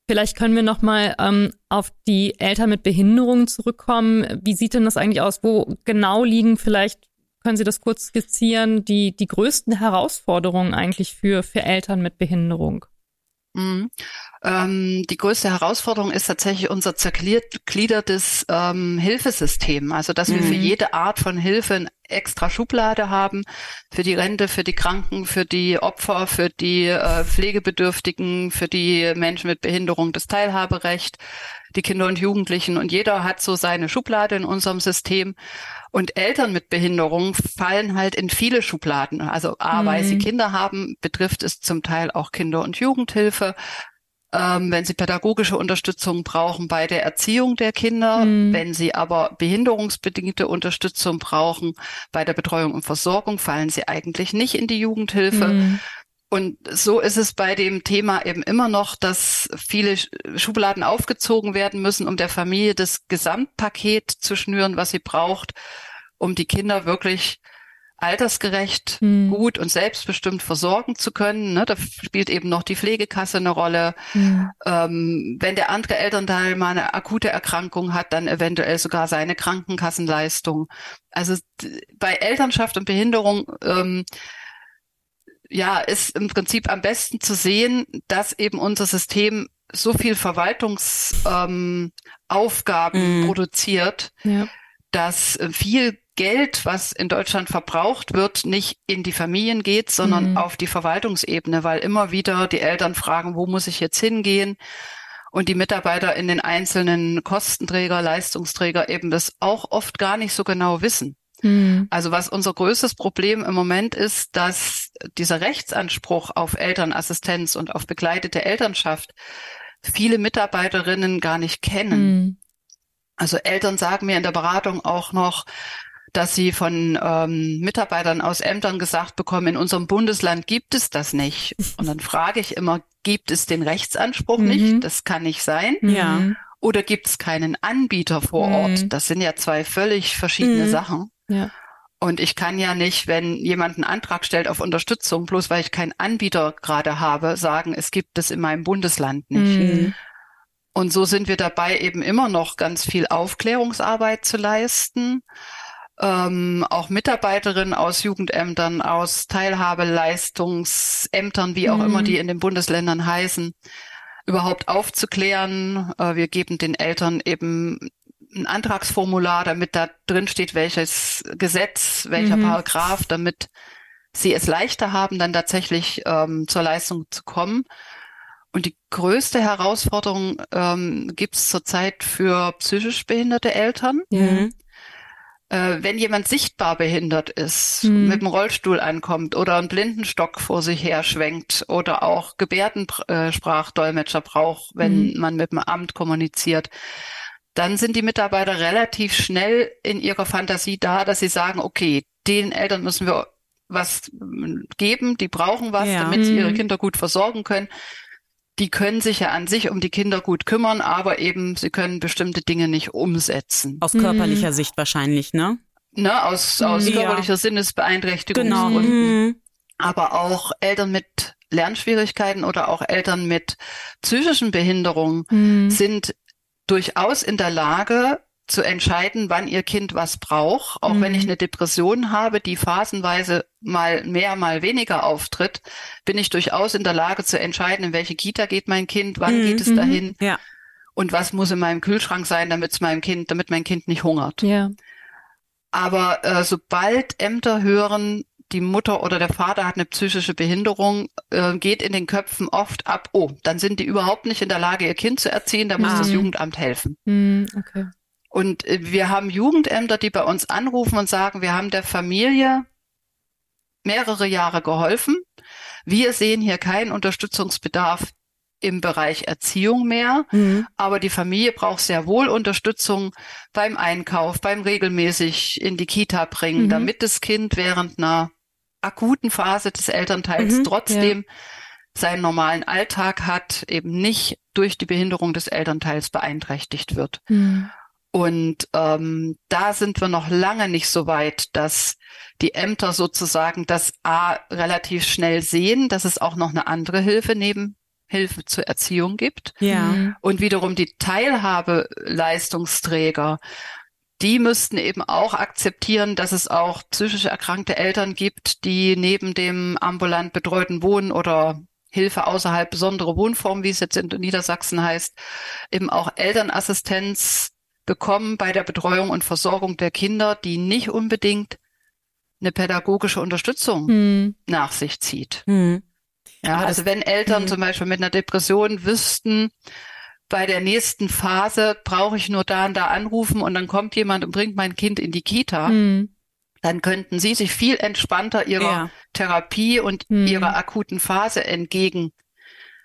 vielleicht können wir noch mal ähm, auf die Eltern mit Behinderungen zurückkommen. Wie sieht denn das eigentlich aus? Wo genau liegen vielleicht können Sie das kurz skizzieren, die, die größten Herausforderungen eigentlich für, für Eltern mit Behinderung? Mhm. Ähm, die größte Herausforderung ist tatsächlich unser zergliedertes ähm, Hilfesystem. Also, dass mhm. wir für mhm. jede Art von Hilfe eine extra Schublade haben. Für die Rente, für die Kranken, für die Opfer, für die äh, Pflegebedürftigen, für die Menschen mit Behinderung das Teilhaberecht, die Kinder und Jugendlichen. Und jeder hat so seine Schublade in unserem System. Und Eltern mit Behinderung fallen halt in viele Schubladen. Also A, weil sie mhm. Kinder haben, betrifft es zum Teil auch Kinder- und Jugendhilfe ähm, wenn sie pädagogische Unterstützung brauchen bei der Erziehung der Kinder, mhm. wenn sie aber behinderungsbedingte Unterstützung brauchen bei der Betreuung und Versorgung, fallen sie eigentlich nicht in die Jugendhilfe. Mhm. Und so ist es bei dem Thema eben immer noch, dass viele Schubladen aufgezogen werden müssen, um der Familie das Gesamtpaket zu schnüren, was sie braucht, um die Kinder wirklich altersgerecht, hm. gut und selbstbestimmt versorgen zu können. Ne? Da spielt eben noch die Pflegekasse eine Rolle. Hm. Ähm, wenn der andere Elternteil mal eine akute Erkrankung hat, dann eventuell sogar seine Krankenkassenleistung. Also bei Elternschaft und Behinderung ähm, ja, ist im Prinzip am besten zu sehen, dass eben unser System so viel Verwaltungsaufgaben ähm, mm. produziert, ja. dass viel Geld, was in Deutschland verbraucht wird, nicht in die Familien geht, sondern mhm. auf die Verwaltungsebene, weil immer wieder die Eltern fragen, wo muss ich jetzt hingehen? Und die Mitarbeiter in den einzelnen Kostenträger, Leistungsträger eben das auch oft gar nicht so genau wissen. Mhm. Also was unser größtes Problem im Moment ist, dass dieser Rechtsanspruch auf Elternassistenz und auf begleitete Elternschaft viele Mitarbeiterinnen gar nicht kennen. Mhm. Also Eltern sagen mir in der Beratung auch noch, dass sie von ähm, Mitarbeitern aus Ämtern gesagt bekommen, in unserem Bundesland gibt es das nicht. [LAUGHS] Und dann frage ich immer, gibt es den Rechtsanspruch mhm. nicht? Das kann nicht sein. Ja. Oder gibt es keinen Anbieter vor mhm. Ort? Das sind ja zwei völlig verschiedene mhm. Sachen. Ja. Und ich kann ja nicht, wenn jemand einen Antrag stellt auf Unterstützung, bloß weil ich keinen Anbieter gerade habe, sagen, es gibt es in meinem Bundesland nicht. Mhm. Und so sind wir dabei, eben immer noch ganz viel Aufklärungsarbeit zu leisten ähm, auch Mitarbeiterinnen aus Jugendämtern, aus Teilhabeleistungsämtern, wie auch mhm. immer die in den Bundesländern heißen, überhaupt aufzuklären. Äh, wir geben den Eltern eben ein Antragsformular, damit da drin steht, welches Gesetz, welcher mhm. Paragraph, damit sie es leichter haben, dann tatsächlich ähm, zur Leistung zu kommen. Und die größte Herausforderung ähm, gibt es zurzeit für psychisch behinderte Eltern. Mhm äh, wenn jemand sichtbar behindert ist, mhm. mit dem Rollstuhl ankommt oder einen Blindenstock vor sich her schwenkt oder auch Gebärdensprachdolmetscher braucht, wenn mhm. man mit dem Amt kommuniziert, dann sind die Mitarbeiter relativ schnell in ihrer Fantasie da, dass sie sagen, okay, den Eltern müssen wir was geben, die brauchen was, ja. damit sie ihre mhm. Kinder gut versorgen können die können sich ja an sich um die Kinder gut kümmern, aber eben sie können bestimmte Dinge nicht umsetzen. Aus körperlicher mhm. Sicht wahrscheinlich, ne? Ne, aus, aus ja. körperlicher Sinnesbeeinträchtigung. Genau. Mhm. Aber auch Eltern mit Lernschwierigkeiten oder auch Eltern mit psychischen Behinderungen mhm. sind durchaus in der Lage, zu entscheiden, wann ihr Kind was braucht. Auch mhm. wenn ich mhm. eine Depression habe, die phasenweise mal mehr, mal weniger auftritt, bin ich durchaus in der Lage zu entscheiden, in welche Kita geht mein Kind, wann mhm. geht es dahin mhm. ja. und was muss in meinem Kühlschrank sein, damit es meinem Kind, damit mein Kind nicht hungert. Ja. Aber äh, sobald Ämter hören, die Mutter oder der Vater hat eine psychische Behinderung, äh, geht in den Köpfen oft ab, oh, dann sind die überhaupt nicht in der Lage, ihr Kind zu erziehen, da muss ah. das Jugendamt helfen. Mhm, okay. Und äh, wir haben Jugendämter, die bei uns anrufen und sagen, wir haben der Familie mehrere Jahre geholfen. Wir sehen hier keinen Unterstützungsbedarf im Bereich Erziehung mehr, mhm. aber die Familie braucht sehr wohl Unterstützung beim Einkauf, beim regelmäßig in die Kita bringen, mhm. damit das Kind während einer akuten Phase des Elternteils mhm, trotzdem ja. seinen normalen Alltag hat, eben nicht durch die Behinderung des Elternteils beeinträchtigt wird. Mhm. Und ähm, da sind wir noch lange nicht so weit, dass die Ämter sozusagen das A relativ schnell sehen, dass es auch noch eine andere Hilfe neben Hilfe zur Erziehung gibt. Ja. Und wiederum die Teilhabeleistungsträger, die müssten eben auch akzeptieren, dass es auch psychisch erkrankte Eltern gibt, die neben dem ambulant betreuten Wohnen oder Hilfe außerhalb besondere Wohnform, wie es jetzt in Niedersachsen heißt, eben auch Elternassistenz bekommen bei der Betreuung und Versorgung der Kinder, die nicht unbedingt eine pädagogische Unterstützung hm. nach sich zieht. Hm. Ja, also wenn Eltern hm. zum Beispiel mit einer Depression wüssten, bei der nächsten Phase brauche ich nur da und da anrufen und dann kommt jemand und bringt mein Kind in die Kita, hm. dann könnten sie sich viel entspannter ihrer ja. Therapie und hm. ihrer akuten Phase entgegen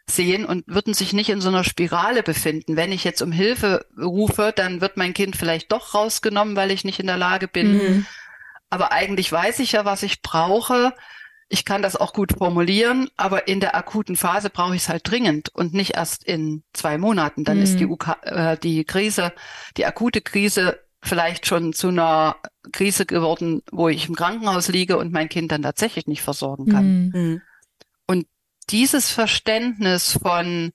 sehen und würden sich nicht in so einer Spirale befinden. Wenn ich jetzt um Hilfe rufe, dann wird mein Kind vielleicht doch rausgenommen, weil ich nicht in der Lage bin. Mhm. Aber eigentlich weiß ich ja, was ich brauche. Ich kann das auch gut formulieren, aber in der akuten Phase brauche ich es halt dringend und nicht erst in zwei Monaten. Dann mhm. ist die, UK, äh, die Krise, die akute Krise vielleicht schon zu einer Krise geworden, wo ich im Krankenhaus liege und mein Kind dann tatsächlich nicht versorgen kann. Mhm. mhm. Und dieses Verständnis von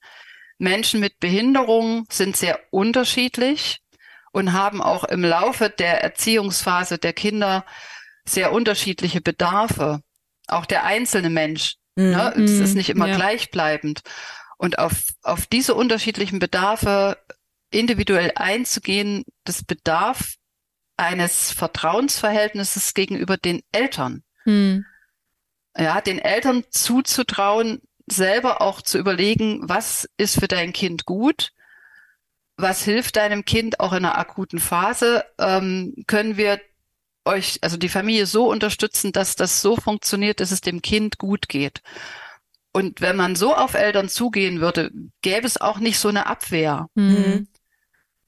Menschen mit Behinderung sind sehr unterschiedlich und haben auch im Laufe der Erziehungsphase der Kinder sehr unterschiedliche Bedarfe auch der einzelne Mensch. Mm, ne? Es ist mhm. nicht immer ja. gleichbleibend. Und auf, auf diese unterschiedlichen Bedarfe individuell einzugehen, das bedarf eines Vertrauensverhältnisses gegenüber den Eltern. Mm. Ja, den Eltern zuzutrauen, selber auch zu überlegen, was ist für dein Kind gut, was hilft deinem Kind auch in einer akuten Phase, ähm, können wir euch, also die Familie so unterstützen, dass das so funktioniert, dass es dem Kind gut geht. Und wenn man so auf Eltern zugehen würde, gäbe es auch nicht so eine Abwehr. Mhm.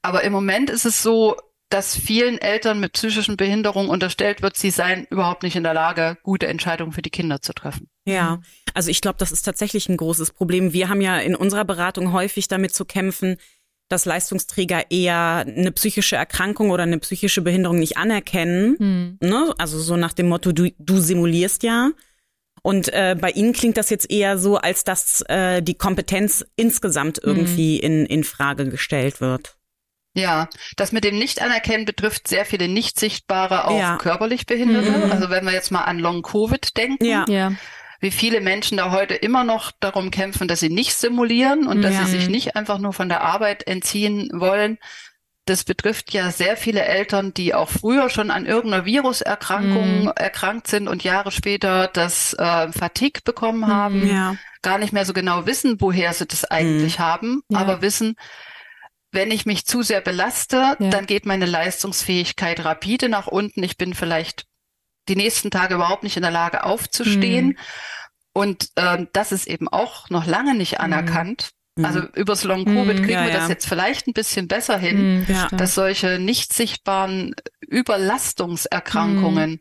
Aber im Moment ist es so, dass vielen Eltern mit psychischen Behinderungen unterstellt wird, sie seien überhaupt nicht in der Lage, gute Entscheidungen für die Kinder zu treffen. Ja, also ich glaube, das ist tatsächlich ein großes Problem. Wir haben ja in unserer Beratung häufig damit zu kämpfen, dass Leistungsträger eher eine psychische Erkrankung oder eine psychische Behinderung nicht anerkennen. Hm. Ne? Also so nach dem Motto, du, du simulierst ja. Und äh, bei Ihnen klingt das jetzt eher so, als dass äh, die Kompetenz insgesamt hm. irgendwie hm. in, in Frage gestellt wird. Ja, das mit dem Nicht-Anerkennen betrifft sehr viele nicht sichtbare, auch ja. körperlich Behinderte. Mhm. Also wenn wir jetzt mal an Long-Covid denken. Ja. ja wie viele Menschen da heute immer noch darum kämpfen, dass sie nicht simulieren und dass ja. sie sich nicht einfach nur von der Arbeit entziehen wollen. Das betrifft ja sehr viele Eltern, die auch früher schon an irgendeiner Viruserkrankung mhm. erkrankt sind und Jahre später das äh, Fatigue bekommen mhm. haben, ja. gar nicht mehr so genau wissen, woher sie das eigentlich mhm. haben, ja. aber wissen, wenn ich mich zu sehr belaste, ja. dann geht meine Leistungsfähigkeit rapide nach unten. Ich bin vielleicht die nächsten Tage überhaupt nicht in der Lage aufzustehen. Mhm. Und ähm, das ist eben auch noch lange nicht mhm. anerkannt. Mhm. Also übers Long Covid mhm, kriegen ja, wir das jetzt vielleicht ein bisschen besser hin, mhm, ja. dass solche nicht sichtbaren Überlastungserkrankungen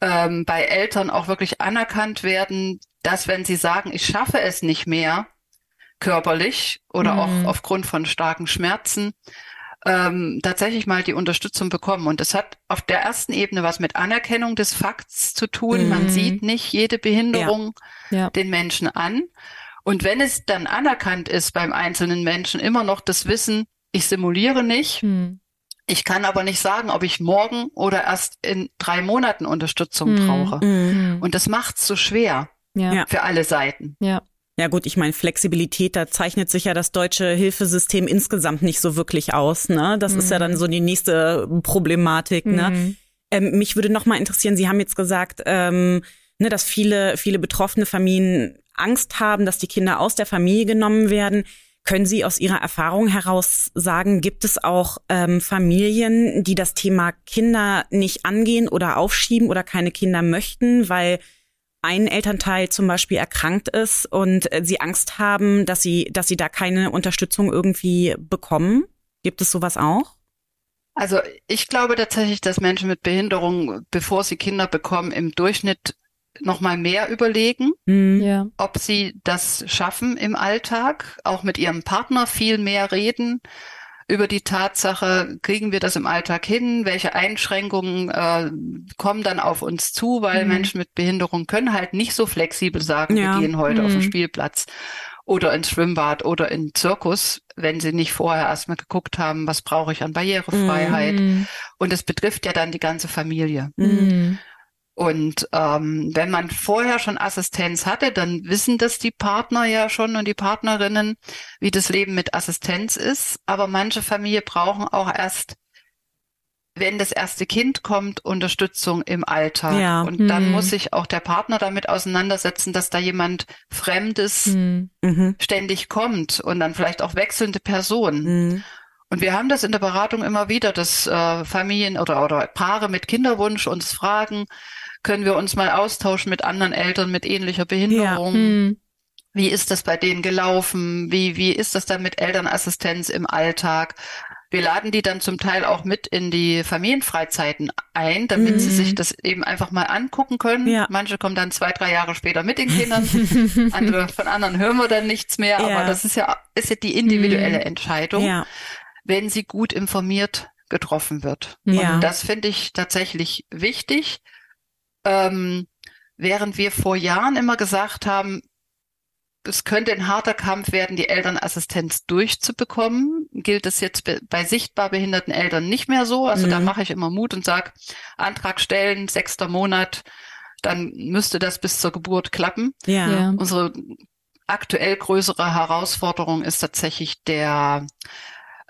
ähm, bei Eltern auch wirklich anerkannt werden, dass wenn sie sagen, ich schaffe es nicht mehr körperlich oder auch aufgrund von starken Schmerzen, ähm, tatsächlich mal die Unterstützung bekommen. Und das hat auf der ersten Ebene was mit Anerkennung des Fakts zu tun. Mhm. Man sieht nicht jede Behinderung ja. Ja. den Menschen an. Und wenn es dann anerkannt ist beim einzelnen Menschen immer noch das Wissen, ich simuliere nicht, mhm. ich kann aber nicht sagen, ob ich morgen oder erst in drei Monaten Unterstützung mhm. brauche. Mhm. Und das macht es so schwer ja. für alle Seiten. Ja. Ja gut, ich meine, Flexibilität, da zeichnet sich ja das deutsche Hilfesystem insgesamt nicht so wirklich aus. Ne? Das mhm. ist ja dann so die nächste Problematik. Ne? Mhm. Ne? Ähm, mich würde noch mal interessieren, Sie haben jetzt gesagt, ähm, ne, dass viele, viele betroffene Familien Angst haben, dass die Kinder aus der Familie genommen werden. Können Sie aus Ihrer Erfahrung heraus sagen, gibt es auch ähm, Familien, die das Thema Kinder nicht angehen oder aufschieben oder keine Kinder möchten, weil ein Elternteil zum Beispiel erkrankt ist und äh, sie Angst haben, dass sie, dass sie da keine Unterstützung irgendwie bekommen? Gibt es sowas auch? Also ich glaube tatsächlich, dass Menschen mit Behinderung, bevor sie Kinder bekommen, im Durchschnitt noch mal mehr überlegen, mhm. ja. ob sie das schaffen im Alltag, auch mit ihrem Partner viel mehr reden, über die Tatsache, kriegen wir das im Alltag hin, welche Einschränkungen äh, kommen dann auf uns zu, weil mhm. Menschen mit Behinderung können halt nicht so flexibel sagen, ja. wir gehen heute mhm. auf den mhm. Spielplatz oder ins Schwimmbad oder in Zirkus, wenn sie nicht vorher erstmal geguckt haben, was brauche ich an Barrierefreiheit. Mhm. Und es betrifft ja dann die ganze Familie. Mhm. Und ähm, wenn man vorher schon Assistenz hatte, dann wissen das die Partner ja schon und die Partnerinnen, wie das Leben mit Assistenz ist. Aber manche Familien brauchen auch erst, wenn das erste Kind kommt, Unterstützung im Alltag. Ja. Und mhm. dann muss sich auch der Partner damit auseinandersetzen, dass da jemand Fremdes mhm. mhm. ständig kommt und dann vielleicht auch wechselnde Personen. Mhm. Und wir haben das in der Beratung immer wieder, dass äh, Familien oder, oder Paare mit Kinderwunsch uns fragen, können wir uns mal austauschen mit anderen Eltern mit ähnlicher Behinderung. Ja. Hm. Wie ist das bei denen gelaufen? Wie, wie ist das dann mit Elternassistenz im Alltag? Wir laden die dann zum Teil auch mit in die Familienfreizeiten ein, damit mhm. sie sich das eben einfach mal angucken können. Ja. Manche kommen dann zwei, drei Jahre später mit den [LAUGHS] Kindern. Andere, von anderen hören wir dann nichts mehr. Ja. Aber das ist ja, ist ja die individuelle mhm. Entscheidung, ja. wenn sie gut informiert getroffen wird. Ja. Und das finde ich tatsächlich wichtig. Ähm, während wir vor Jahren immer gesagt haben, es könnte ein harter Kampf werden, die Elternassistenz durchzubekommen. Gilt es jetzt bei sichtbar behinderten Eltern nicht mehr so. Also mhm. da mache ich immer Mut und sage, Antrag stellen, sechster Monat, dann müsste das bis zur Geburt klappen. Ja. ja. Unsere aktuell größere Herausforderung ist tatsächlich der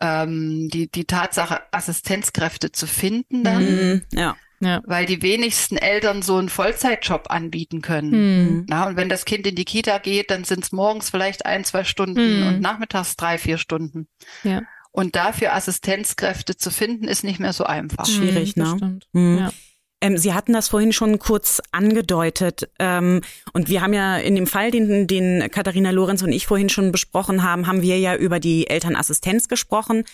ähm, die, die Tatsache, Assistenzkräfte zu finden dann. Mhm. Ja. Ja. Weil die wenigsten Eltern so einen Vollzeitjob anbieten können. Hm. Na, und wenn das Kind in die Kita geht, dann sind es morgens vielleicht ein, zwei Stunden hm. und nachmittags drei, vier Stunden. Ja. Und dafür Assistenzkräfte zu finden, ist nicht mehr so einfach. Schwierig, hm, ne? Hm. Ja. Ähm, Sie hatten das vorhin schon kurz angedeutet. Ähm, und wir haben ja in dem Fall, den, den Katharina Lorenz und ich vorhin schon besprochen haben, haben wir ja über die Elternassistenz gesprochen.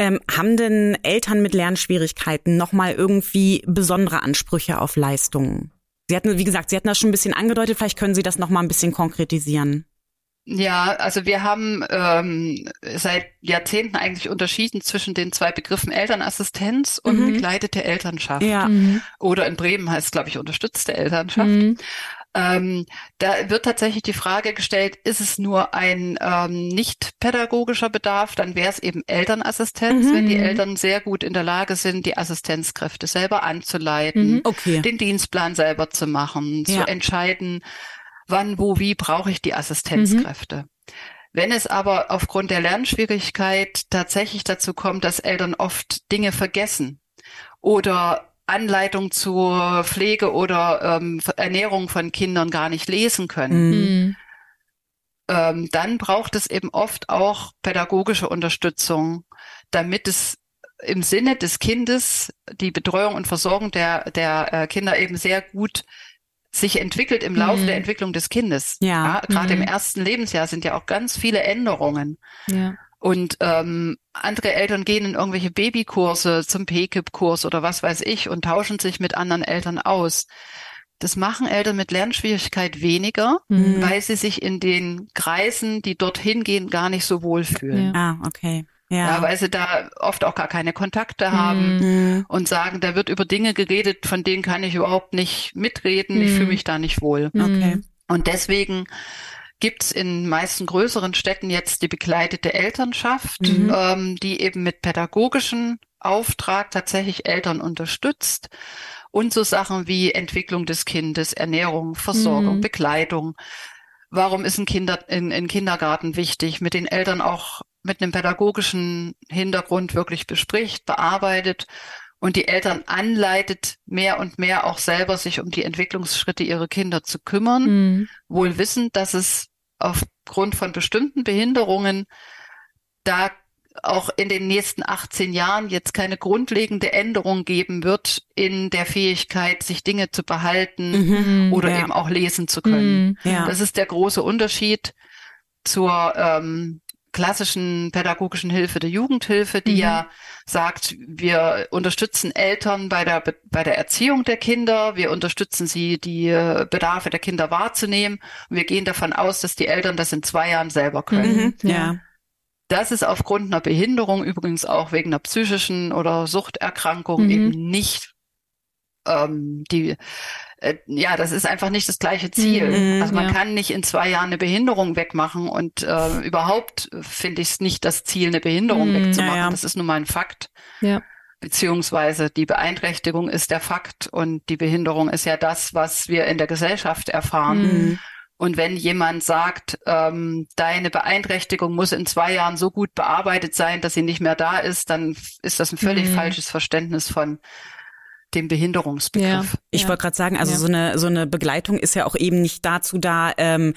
Ähm, haben denn Eltern mit Lernschwierigkeiten nochmal irgendwie besondere Ansprüche auf Leistungen? Sie hatten, wie gesagt, Sie hatten das schon ein bisschen angedeutet, vielleicht können Sie das nochmal ein bisschen konkretisieren. Ja, also wir haben ähm, seit Jahrzehnten eigentlich unterschieden zwischen den zwei Begriffen Elternassistenz und mhm. begleitete Elternschaft. Ja. Mhm. Oder in Bremen heißt es, glaube ich, unterstützte Elternschaft. Mhm. Ähm, da wird tatsächlich die Frage gestellt, ist es nur ein ähm, nicht pädagogischer Bedarf, dann wäre es eben Elternassistenz, mhm. wenn die Eltern sehr gut in der Lage sind, die Assistenzkräfte selber anzuleiten, mhm. okay. den Dienstplan selber zu machen, ja. zu entscheiden, wann, wo, wie brauche ich die Assistenzkräfte. Mhm. Wenn es aber aufgrund der Lernschwierigkeit tatsächlich dazu kommt, dass Eltern oft Dinge vergessen oder Anleitung zur Pflege oder ähm, Ernährung von Kindern gar nicht lesen können, mhm. ähm, dann braucht es eben oft auch pädagogische Unterstützung, damit es im Sinne des Kindes die Betreuung und Versorgung der, der äh, Kinder eben sehr gut sich entwickelt im Laufe mhm. der Entwicklung des Kindes. Ja. ja Gerade mhm. im ersten Lebensjahr sind ja auch ganz viele Änderungen. Ja. Und ähm, andere Eltern gehen in irgendwelche Babykurse zum PKIP-Kurs oder was weiß ich und tauschen sich mit anderen Eltern aus. Das machen Eltern mit Lernschwierigkeit weniger, mhm. weil sie sich in den Kreisen, die dorthin gehen, gar nicht so wohlfühlen. Ja. Ah, okay. Ja. ja. weil sie da oft auch gar keine Kontakte haben mhm. und sagen, da wird über Dinge geredet, von denen kann ich überhaupt nicht mitreden, mhm. ich fühle mich da nicht wohl. Okay. Und deswegen gibt's in meisten größeren Städten jetzt die begleitete Elternschaft, mhm. ähm, die eben mit pädagogischen Auftrag tatsächlich Eltern unterstützt und so Sachen wie Entwicklung des Kindes, Ernährung, Versorgung, mhm. Bekleidung. Warum ist ein, Kinder, ein, ein Kindergarten wichtig? Mit den Eltern auch mit einem pädagogischen Hintergrund wirklich bespricht, bearbeitet und die Eltern anleitet, mehr und mehr auch selber sich um die Entwicklungsschritte ihrer Kinder zu kümmern, mhm. wohl wissend, dass es aufgrund von bestimmten Behinderungen da auch in den nächsten 18 Jahren jetzt keine grundlegende Änderung geben wird in der Fähigkeit, sich Dinge zu behalten mhm, oder ja. eben auch lesen zu können. Mhm, ja. Das ist der große Unterschied zur ähm, klassischen pädagogischen Hilfe der Jugendhilfe, die mhm. ja sagt, wir unterstützen Eltern bei der, bei der Erziehung der Kinder, wir unterstützen sie, die Bedarfe der Kinder wahrzunehmen. Und wir gehen davon aus, dass die Eltern das in zwei Jahren selber können. Mhm, ja. Das ist aufgrund einer Behinderung, übrigens auch wegen einer psychischen oder Suchterkrankung mhm. eben nicht ähm, die äh, ja, das ist einfach nicht das gleiche Ziel. Mhm, also man ja. kann nicht in zwei Jahren eine Behinderung wegmachen und äh, überhaupt finde ich es nicht das Ziel, eine Behinderung mhm, wegzumachen. Ja, ja. Das ist nun mal ein Fakt. Ja. beziehungsweise die Beeinträchtigung ist der Fakt und die Behinderung ist ja das, was wir in der Gesellschaft erfahren. Mhm. Und wenn jemand sagt, ähm, deine Beeinträchtigung muss in zwei Jahren so gut bearbeitet sein, dass sie nicht mehr da ist, dann ist das ein völlig mhm. falsches Verständnis von dem Behinderungsbegriff. Ja, ich ja. wollte gerade sagen, also ja. so eine so eine Begleitung ist ja auch eben nicht dazu da, ähm,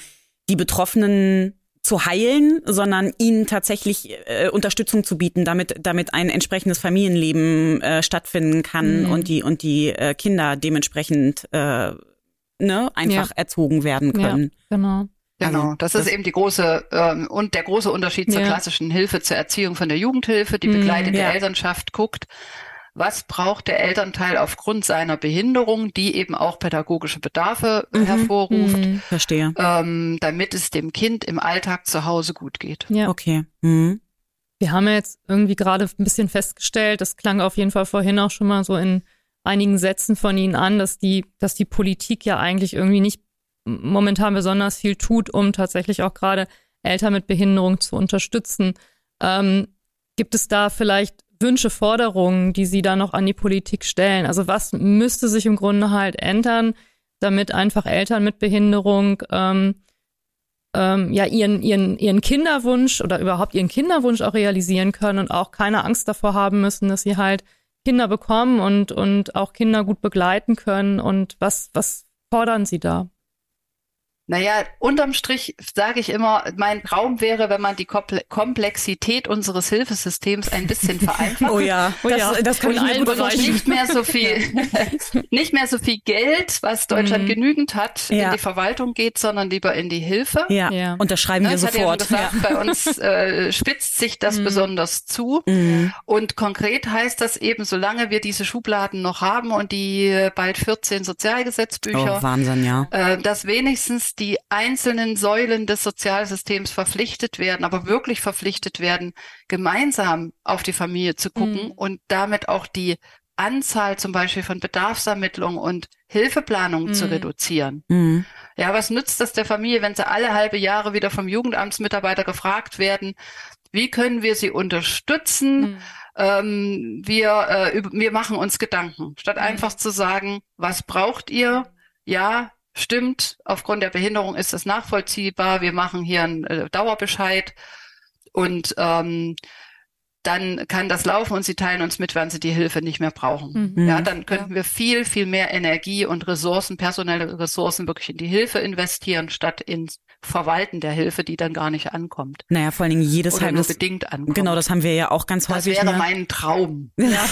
die Betroffenen zu heilen, sondern ihnen tatsächlich äh, Unterstützung zu bieten, damit damit ein entsprechendes Familienleben äh, stattfinden kann mhm. und die und die äh, Kinder dementsprechend äh, ne einfach erzogen werden können. genau. Genau, also, das, das ist eben die große ähm, und der große Unterschied zur klassischen Hilfe zur Erziehung von der Jugendhilfe, die mhm, begleitete Elternschaft guckt, was braucht der Elternteil aufgrund seiner Behinderung, die eben auch pädagogische Bedarfe mhm. hervorruft. Mhm. Verstehe. Ähm, damit es dem Kind im Alltag zu Hause gut geht. Ja. Okay. Mhm. Wir haben ja jetzt irgendwie gerade ein bisschen festgestellt, das klang auf jeden Fall vorhin auch schon mal so in einigen Sätzen von Ihnen an, dass die, dass die Politik ja eigentlich irgendwie nicht momentan besonders viel tut, um tatsächlich auch gerade Eltern mit Behinderung zu unterstützen. Ähm, gibt es da vielleicht Wünsche, Forderungen, die Sie da noch an die Politik stellen? Also was müsste sich im Grunde halt ändern, damit einfach Eltern mit Behinderung ähm, ähm, ja ihren, ihren, ihren Kinderwunsch oder überhaupt ihren Kinderwunsch auch realisieren können und auch keine Angst davor haben müssen, dass sie halt Kinder bekommen und, und auch Kinder gut begleiten können. Und was, was fordern Sie da? Naja, unterm Strich sage ich immer, mein Traum wäre, wenn man die Komplexität unseres Hilfesystems ein bisschen [LAUGHS] vereinfacht. Oh ja, oh das, ja. das kann ich allen Bereichen. Nicht mehr so [LAUGHS] viel, nicht mehr so viel Geld, was Deutschland mhm. genügend hat, ja. in die Verwaltung geht, sondern lieber in die Hilfe. Ja, ja. unterschreiben wir das sofort. Ja gesagt, Bei uns äh, spitzt sich das mhm. besonders zu. Mhm. Und konkret heißt das eben, solange wir diese Schubladen noch haben und die bald 14 Sozialgesetzbücher, oh, Wahnsinn, ja. Äh, dass wenigstens die einzelnen Säulen des Sozialsystems verpflichtet werden, aber wirklich verpflichtet werden, gemeinsam auf die Familie zu gucken mhm. und damit auch die Anzahl zum Beispiel von Bedarfsermittlung und Hilfeplanung mhm. zu reduzieren. Mhm. Ja, was nützt das der Familie, wenn sie alle halbe Jahre wieder vom Jugendamtsmitarbeiter gefragt werden, wie können wir sie unterstützen? Mhm. Ähm, wir, äh, wir machen uns Gedanken, statt mhm. einfach zu sagen, was braucht ihr? Ja, stimmt, aufgrund der Behinderung ist es nachvollziehbar, wir machen hier einen äh, Dauerbescheid. Und ähm, dann kann das laufen und sie teilen uns mit, wann sie die Hilfe nicht mehr brauchen. Mhm. Ja, dann könnten ja. wir viel, viel mehr Energie und Ressourcen, personelle Ressourcen wirklich in die Hilfe investieren, statt ins Verwalten der Hilfe, die dann gar nicht ankommt. Naja, vor allen Dingen jedes Oder nur bedingt ankommt. Genau, das haben wir ja auch ganz häufig. Das wäre mein Traum. [LAUGHS] Ja.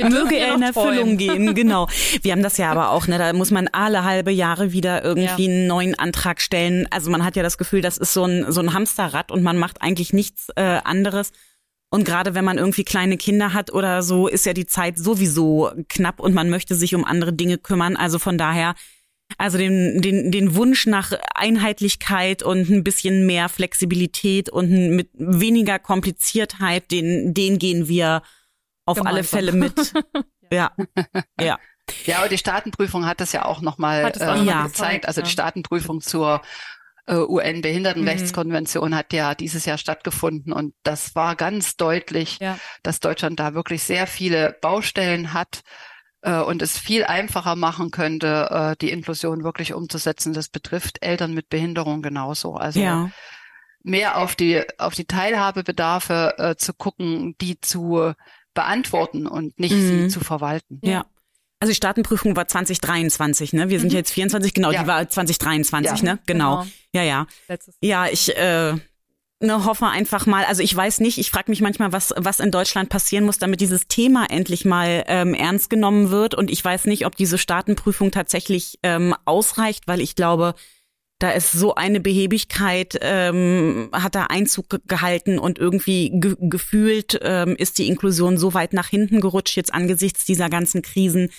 [LAUGHS] Möge er in Erfüllung gehen, genau. Wir haben das ja aber auch, ne, da muss man alle halbe Jahre wieder irgendwie ja. einen neuen Antrag stellen. Also man hat ja das Gefühl, das ist so ein, so ein Hamsterrad und man macht eigentlich nichts äh, anderes und gerade wenn man irgendwie kleine Kinder hat oder so, ist ja die Zeit sowieso knapp und man möchte sich um andere Dinge kümmern. Also von daher, also den, den, den Wunsch nach Einheitlichkeit und ein bisschen mehr Flexibilität und mit weniger Kompliziertheit, den, den gehen wir auf Gemeinsam. alle Fälle mit. [LAUGHS] ja. Ja. Ja, aber die Staatenprüfung hat das ja auch nochmal äh, ja. gezeigt. Also die Staatenprüfung zur UN-Behindertenrechtskonvention mhm. hat ja dieses Jahr stattgefunden und das war ganz deutlich, ja. dass Deutschland da wirklich sehr viele Baustellen hat äh, und es viel einfacher machen könnte, äh, die Inklusion wirklich umzusetzen. Das betrifft Eltern mit Behinderung genauso. Also ja. mehr auf die auf die Teilhabebedarfe äh, zu gucken, die zu beantworten und nicht mhm. sie zu verwalten. Ja. Also die Staatenprüfung war 2023, ne? Wir sind mhm. jetzt 24, genau, ja. die war 2023, ja. ne? Genau. genau. Ja, ja. Ja, ich äh, ne, hoffe einfach mal, also ich weiß nicht, ich frage mich manchmal, was, was in Deutschland passieren muss, damit dieses Thema endlich mal ähm, ernst genommen wird. Und ich weiß nicht, ob diese Staatenprüfung tatsächlich ähm, ausreicht, weil ich glaube, da ist so eine Behebigkeit, ähm, hat da Einzug gehalten und irgendwie ge gefühlt ähm, ist die Inklusion so weit nach hinten gerutscht jetzt angesichts dieser ganzen Krisen.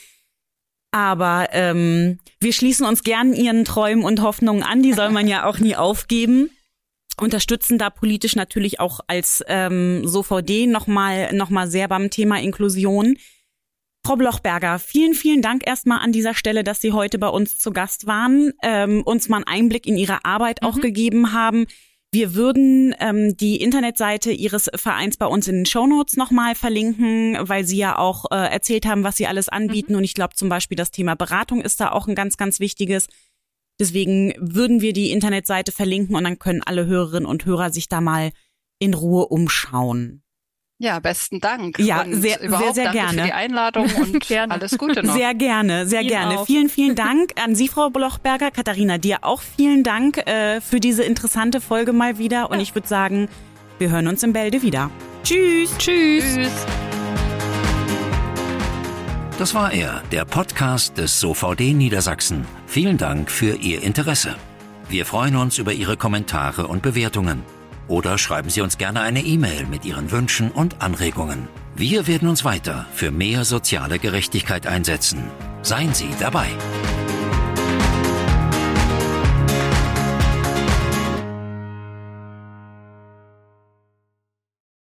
Aber ähm, wir schließen uns gern ihren Träumen und Hoffnungen an, die soll man ja auch nie aufgeben. Unterstützen da politisch natürlich auch als ähm, SOVD nochmal noch mal sehr beim Thema Inklusion. Frau Blochberger, vielen, vielen Dank erstmal an dieser Stelle, dass Sie heute bei uns zu Gast waren, ähm, uns mal einen Einblick in Ihre Arbeit auch mhm. gegeben haben. Wir würden ähm, die Internetseite Ihres Vereins bei uns in den Shownotes nochmal verlinken, weil Sie ja auch äh, erzählt haben, was Sie alles anbieten. Mhm. Und ich glaube zum Beispiel das Thema Beratung ist da auch ein ganz, ganz wichtiges. Deswegen würden wir die Internetseite verlinken und dann können alle Hörerinnen und Hörer sich da mal in Ruhe umschauen. Ja, besten Dank. Ja, und sehr, sehr, sehr danke gerne. für die Einladung [LAUGHS] und alles Gute noch. Sehr gerne, sehr Ihnen gerne. Auch. Vielen, vielen Dank an Sie, Frau Blochberger. Katharina, dir auch vielen Dank äh, für diese interessante Folge mal wieder. Und ja. ich würde sagen, wir hören uns im Bälde wieder. Tschüss. Tschüss. Tschüss. Das war er, der Podcast des SOVD Niedersachsen. Vielen Dank für Ihr Interesse. Wir freuen uns über Ihre Kommentare und Bewertungen. Oder schreiben Sie uns gerne eine E-Mail mit Ihren Wünschen und Anregungen. Wir werden uns weiter für mehr soziale Gerechtigkeit einsetzen. Seien Sie dabei.